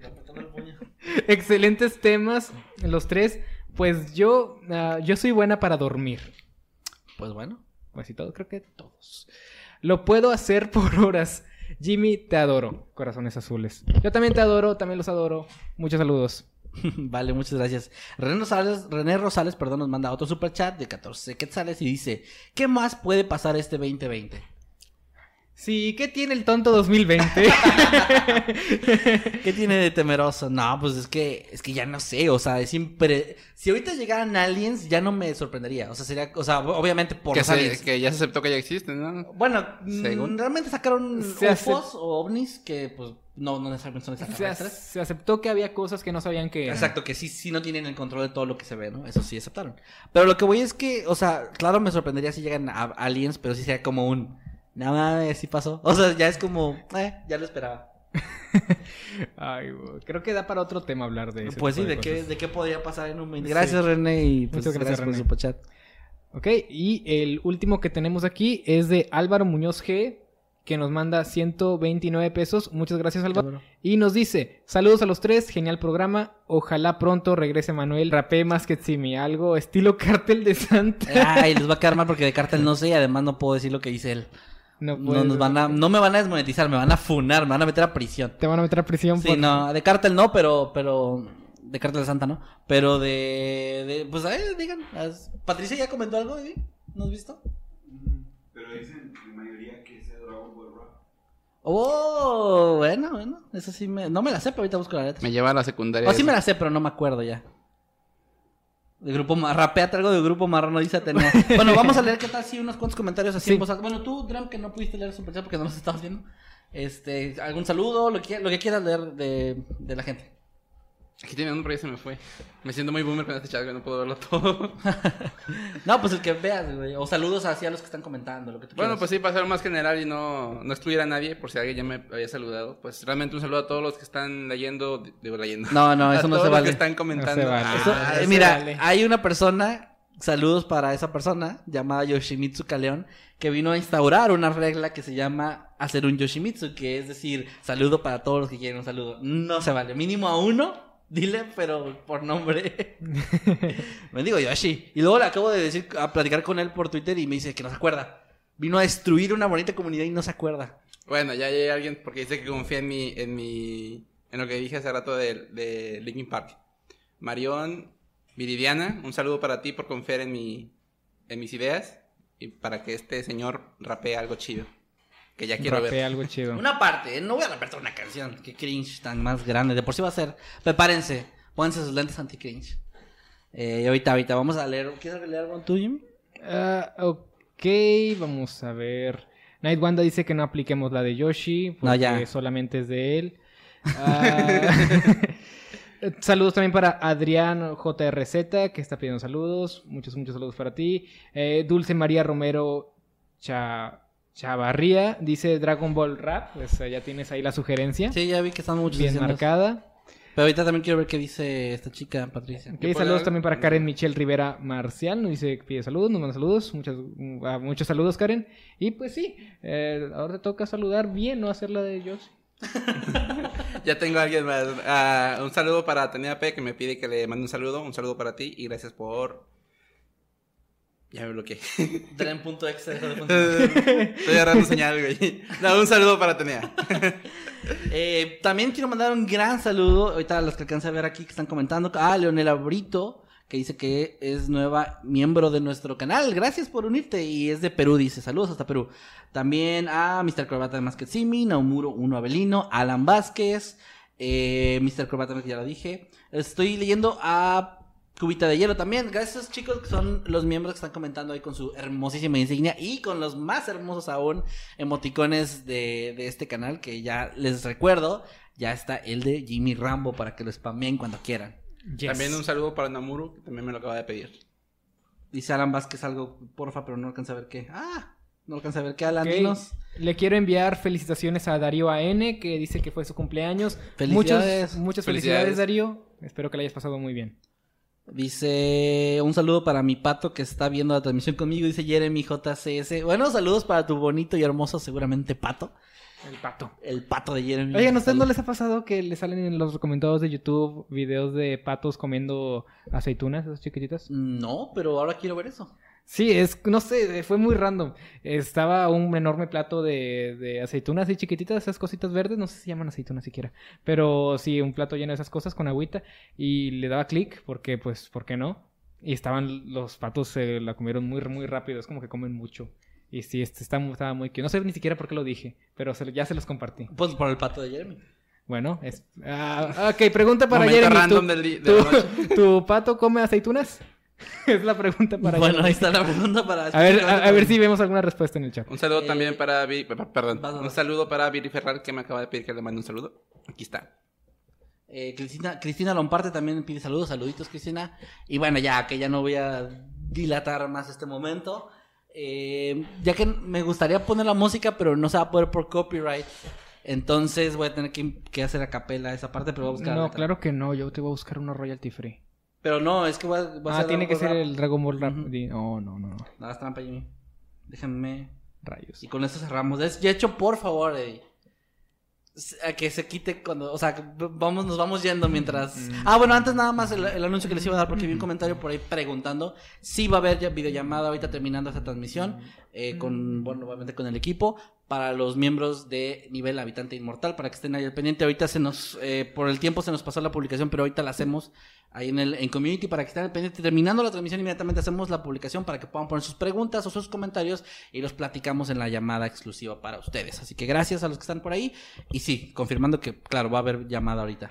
Excelentes temas, los tres. Pues yo, ah, yo soy buena para dormir. Pues bueno. Pues y todo, creo que todos. Lo puedo hacer por horas. Jimmy, te adoro. Corazones azules. Yo también te adoro, también los adoro. Muchos saludos. vale, muchas gracias. René Rosales, René Rosales, perdón, nos manda otro super chat de 14 quetzales y dice: ¿Qué más puede pasar este 2020? Sí, ¿qué tiene el tonto 2020? ¿Qué tiene de temeroso? No, pues es que, es que ya no sé, o sea, es siempre... Si ahorita llegaran aliens, ya no me sorprendería, o sea, sería, o sea, obviamente por que, los se- aliens. que ya se aceptó que ya existen, ¿no? Bueno, Según- realmente sacaron Se hace- UFOs o ovnis que, pues, no, no necesariamente son se, extraterrestres. se aceptó que había cosas que no sabían que eran. Exacto, que sí, sí no tienen el control de todo lo que se ve, ¿no? Eso sí aceptaron. Pero lo que voy es que, o sea, claro me sorprendería si llegan a aliens, pero sí sería como un... Nada más, sí pasó. O sea, ya es como... Eh, ya lo esperaba. Ay, güey, creo que da para otro tema hablar de eso. Pues sí, ¿de qué, ¿de qué podría pasar en un 20? Sí. Gracias, René, y pues Muchas gracias, gracias, por su superchat. Ok, y el último que tenemos aquí es de Álvaro Muñoz G, que nos manda 129 pesos. Muchas gracias, Álvaro. Y nos dice, saludos a los tres, genial programa. Ojalá pronto regrese Manuel. Rapé más que Simi, algo estilo cártel de Santa. Ay, les va a quedar mal porque de cartel no sé y además no puedo decir lo que dice él. No, nos van a, no me van a desmonetizar, me van a funar, me van a meter a prisión. Te van a meter a prisión Sí, por- no, de cartel no, pero, pero de Carta de Santa, ¿no? Pero de, de pues a ver, digan, as- Patricia ya comentó algo? ¿No has visto? Pero dicen la mayoría que sea Dragon Ball Rap. Oh, bueno, bueno, eso sí me, no me la sé, pero ahorita busco la letra. Me lleva a la secundaria. O sí me la sé, pero no me acuerdo ya. De grupo Ma- rapeate algo de grupo marrano, dice Atenea. Bueno, vamos a leer qué tal si unos cuantos comentarios así Sí. en voz alta. Bueno, tú, Dram, que no pudiste leer su porque no nos estabas viendo. Este, algún saludo, lo que, lo que quieras leer de, de la gente. Aquí tiene uno, pero ya se me fue. Me siento muy boomer con este chat, que no puedo verlo todo. No, pues el que veas, güey. O saludos hacia los que están comentando, lo que tú bueno, quieras. pues sí, para ser más general y no, no excluir a nadie, por si alguien ya me había saludado. Pues realmente un saludo a todos los que están leyendo. Digo, leyendo. No, no, A eso no todos se los vale. que están comentando. No se vale. Eso- Ah, eh, mira, vale. hay una persona, saludos para esa persona, llamada Yoshimitsu Kaleon, que vino a instaurar una regla que se llama hacer un Yoshimitsu, que es decir, saludo para todos los que quieren un saludo. No se vale, mínimo a uno, dile, pero por nombre. me digo Yoshi. Y luego le acabo de decir, a platicar con él por Twitter y me dice que no se acuerda. Vino a destruir una bonita comunidad y no se acuerda. Bueno, ya hay alguien porque dice que confía en mi, en mi, en lo que dije hace rato de, de Linkin Park. Marión Viridiana, un saludo para ti por confiar en mi, en mis ideas y para que este señor rapee algo chido. Que ya quiero ver. algo chido. Una parte, ¿eh? no voy a repetir una canción. Qué cringe tan más grande. De por sí va a ser. Prepárense, pónganse sus lentes anti-cringe. Eh, y ahorita, ahorita vamos a leer. ¿Quieres leer algo tú, Jimmy? Ah, ok, vamos a ver. Night Wanda dice que no apliquemos la de Yoshi, porque No, ya. solamente es de él. Ah, saludos también para Adrián JRZ, que está pidiendo saludos. Muchos, muchos saludos para ti. Eh, Dulce María Romero Cha- Chavarría dice Dragon Ball Rap. Pues ya tienes ahí la sugerencia. Sí, ya vi que están muchos bien diciendo marcada. Pero ahorita también quiero ver qué dice esta chica, Patricia. Ok, puede saludos también para Karen Michelle Rivera Marcial. Nos dice que pide saludos, nos manda saludos. Muchos, ah, muchos saludos, Karen. Y pues sí, eh, ahora te toca saludar bien, no hacer la de Josie. Ya tengo a alguien más. Ah, un saludo para Atenea P que me pide que le mande un saludo. Un saludo para ti y gracias por. Ya me bloqueé. Tren.exe dejó de funcionar. Estoy agarrando señal, güey. No, un saludo para Atenea. Eh, también quiero mandar un gran saludo. Ahorita a los que alcancé a ver aquí que están comentando. A Leonela Brito, que dice que es nueva miembro de nuestro canal. Gracias por unirte. Y es de Perú, dice. Saludos hasta Perú. También a Mr. Corbata de Masquetsimi, Naumuro Uno Avelino, Alan Vázquez, eh, Mr. Corbata, ya lo dije. Estoy leyendo a Cubita de Hielo también. Gracias, chicos, que son los miembros que están comentando ahí con su hermosísima insignia y con los más hermosos aún emoticones de, de este canal, que ya les recuerdo, ya está el de Jimmy Rambo para que lo spameen cuando quieran. También un saludo para Namuru, que también me lo acaba de pedir. Dice Alan Vázquez algo, porfa, pero no alcanza a ver qué. Ah, no alcanza a ver qué, Alan, dinos. Le quiero enviar felicitaciones a Darío AN, que dice que fue su cumpleaños. Felicidades. Muchos, muchas Felicidades. felicidades, Darío. Espero que le hayas pasado muy bien. Dice un saludo para mi pato que está viendo la transmisión conmigo, dice Jeremy JCS. Bueno, saludos para tu bonito y hermoso, seguramente pato. El pato. El pato de Jeremy. Oigan, ¿a ustedes no les ha pasado que le salen en los recomendados de YouTube videos de patos comiendo aceitunas, esas chiquititas? No, pero ahora quiero ver eso. Sí, es, no sé, fue muy random. Estaba un enorme plato de, de aceitunas así chiquititas, esas cositas verdes, no sé si llaman aceitunas siquiera. Pero sí, un plato lleno de esas cosas con agüita. Y le daba clic, porque pues, ¿por qué no? Y estaban, los patos se la comieron muy, muy rápido, es como que comen mucho. Y sí, este está, estaba muy cute. No sé ni siquiera por qué lo dije, pero se- ya se los compartí. Pues por el pato de Jeremy. Bueno, es... ah, ok, pregunta para Momento Jeremy. random ¿Tu, del di- de la noche. tu- tu pato come aceitunas? es la pregunta para bueno, ahí está la pregunta para... A ver, a, a ver si vemos alguna respuesta en el chat. Un saludo Eh, también para Vi- p- perdón, vas, vas, un saludo para Viri Ferrar que me acaba de pedir que le mande un saludo. Aquí está. Eh, Cristina, Cristina Lomparte también pide saludos, saluditos Cristina. Y bueno, ya que ya no voy a dilatar más este momento. eh, ya que me gustaría poner la música, pero no se va a poder por copyright. Entonces voy a tener que, que hacer a capela esa parte, pero voy a buscar. No, claro que no. Yo te voy a buscar una royalty free. Pero no, es que voy a, voy a Ah, hacer tiene que ser rap. el Dragon Ball Rap. Di- No, no, no. no. Nada, es trampa, Jimmy. Déjenme. Rayos. Y con esto cerramos. Es- Ya hecho, por favor, A que se quite cuando. O sea, vamos, nos vamos yendo mientras. Mm. Ah, bueno, antes nada más el, el anuncio que les iba a dar, porque vi un comentario por ahí preguntando. si va a haber ya videollamada ahorita terminando esta transmisión. eh, con, bueno, obviamente con el equipo. Para los miembros de nivel habitante inmortal, para que estén ahí al pendiente. Ahorita se nos, eh, por el tiempo se nos pasó la publicación, pero ahorita la hacemos ahí en el en community para que estén al pendiente. Terminando la transmisión, inmediatamente hacemos la publicación para que puedan poner sus preguntas o sus comentarios y los platicamos en la llamada exclusiva para ustedes. Así que gracias a los que están por ahí. Y sí, confirmando que, claro, va a haber llamada ahorita.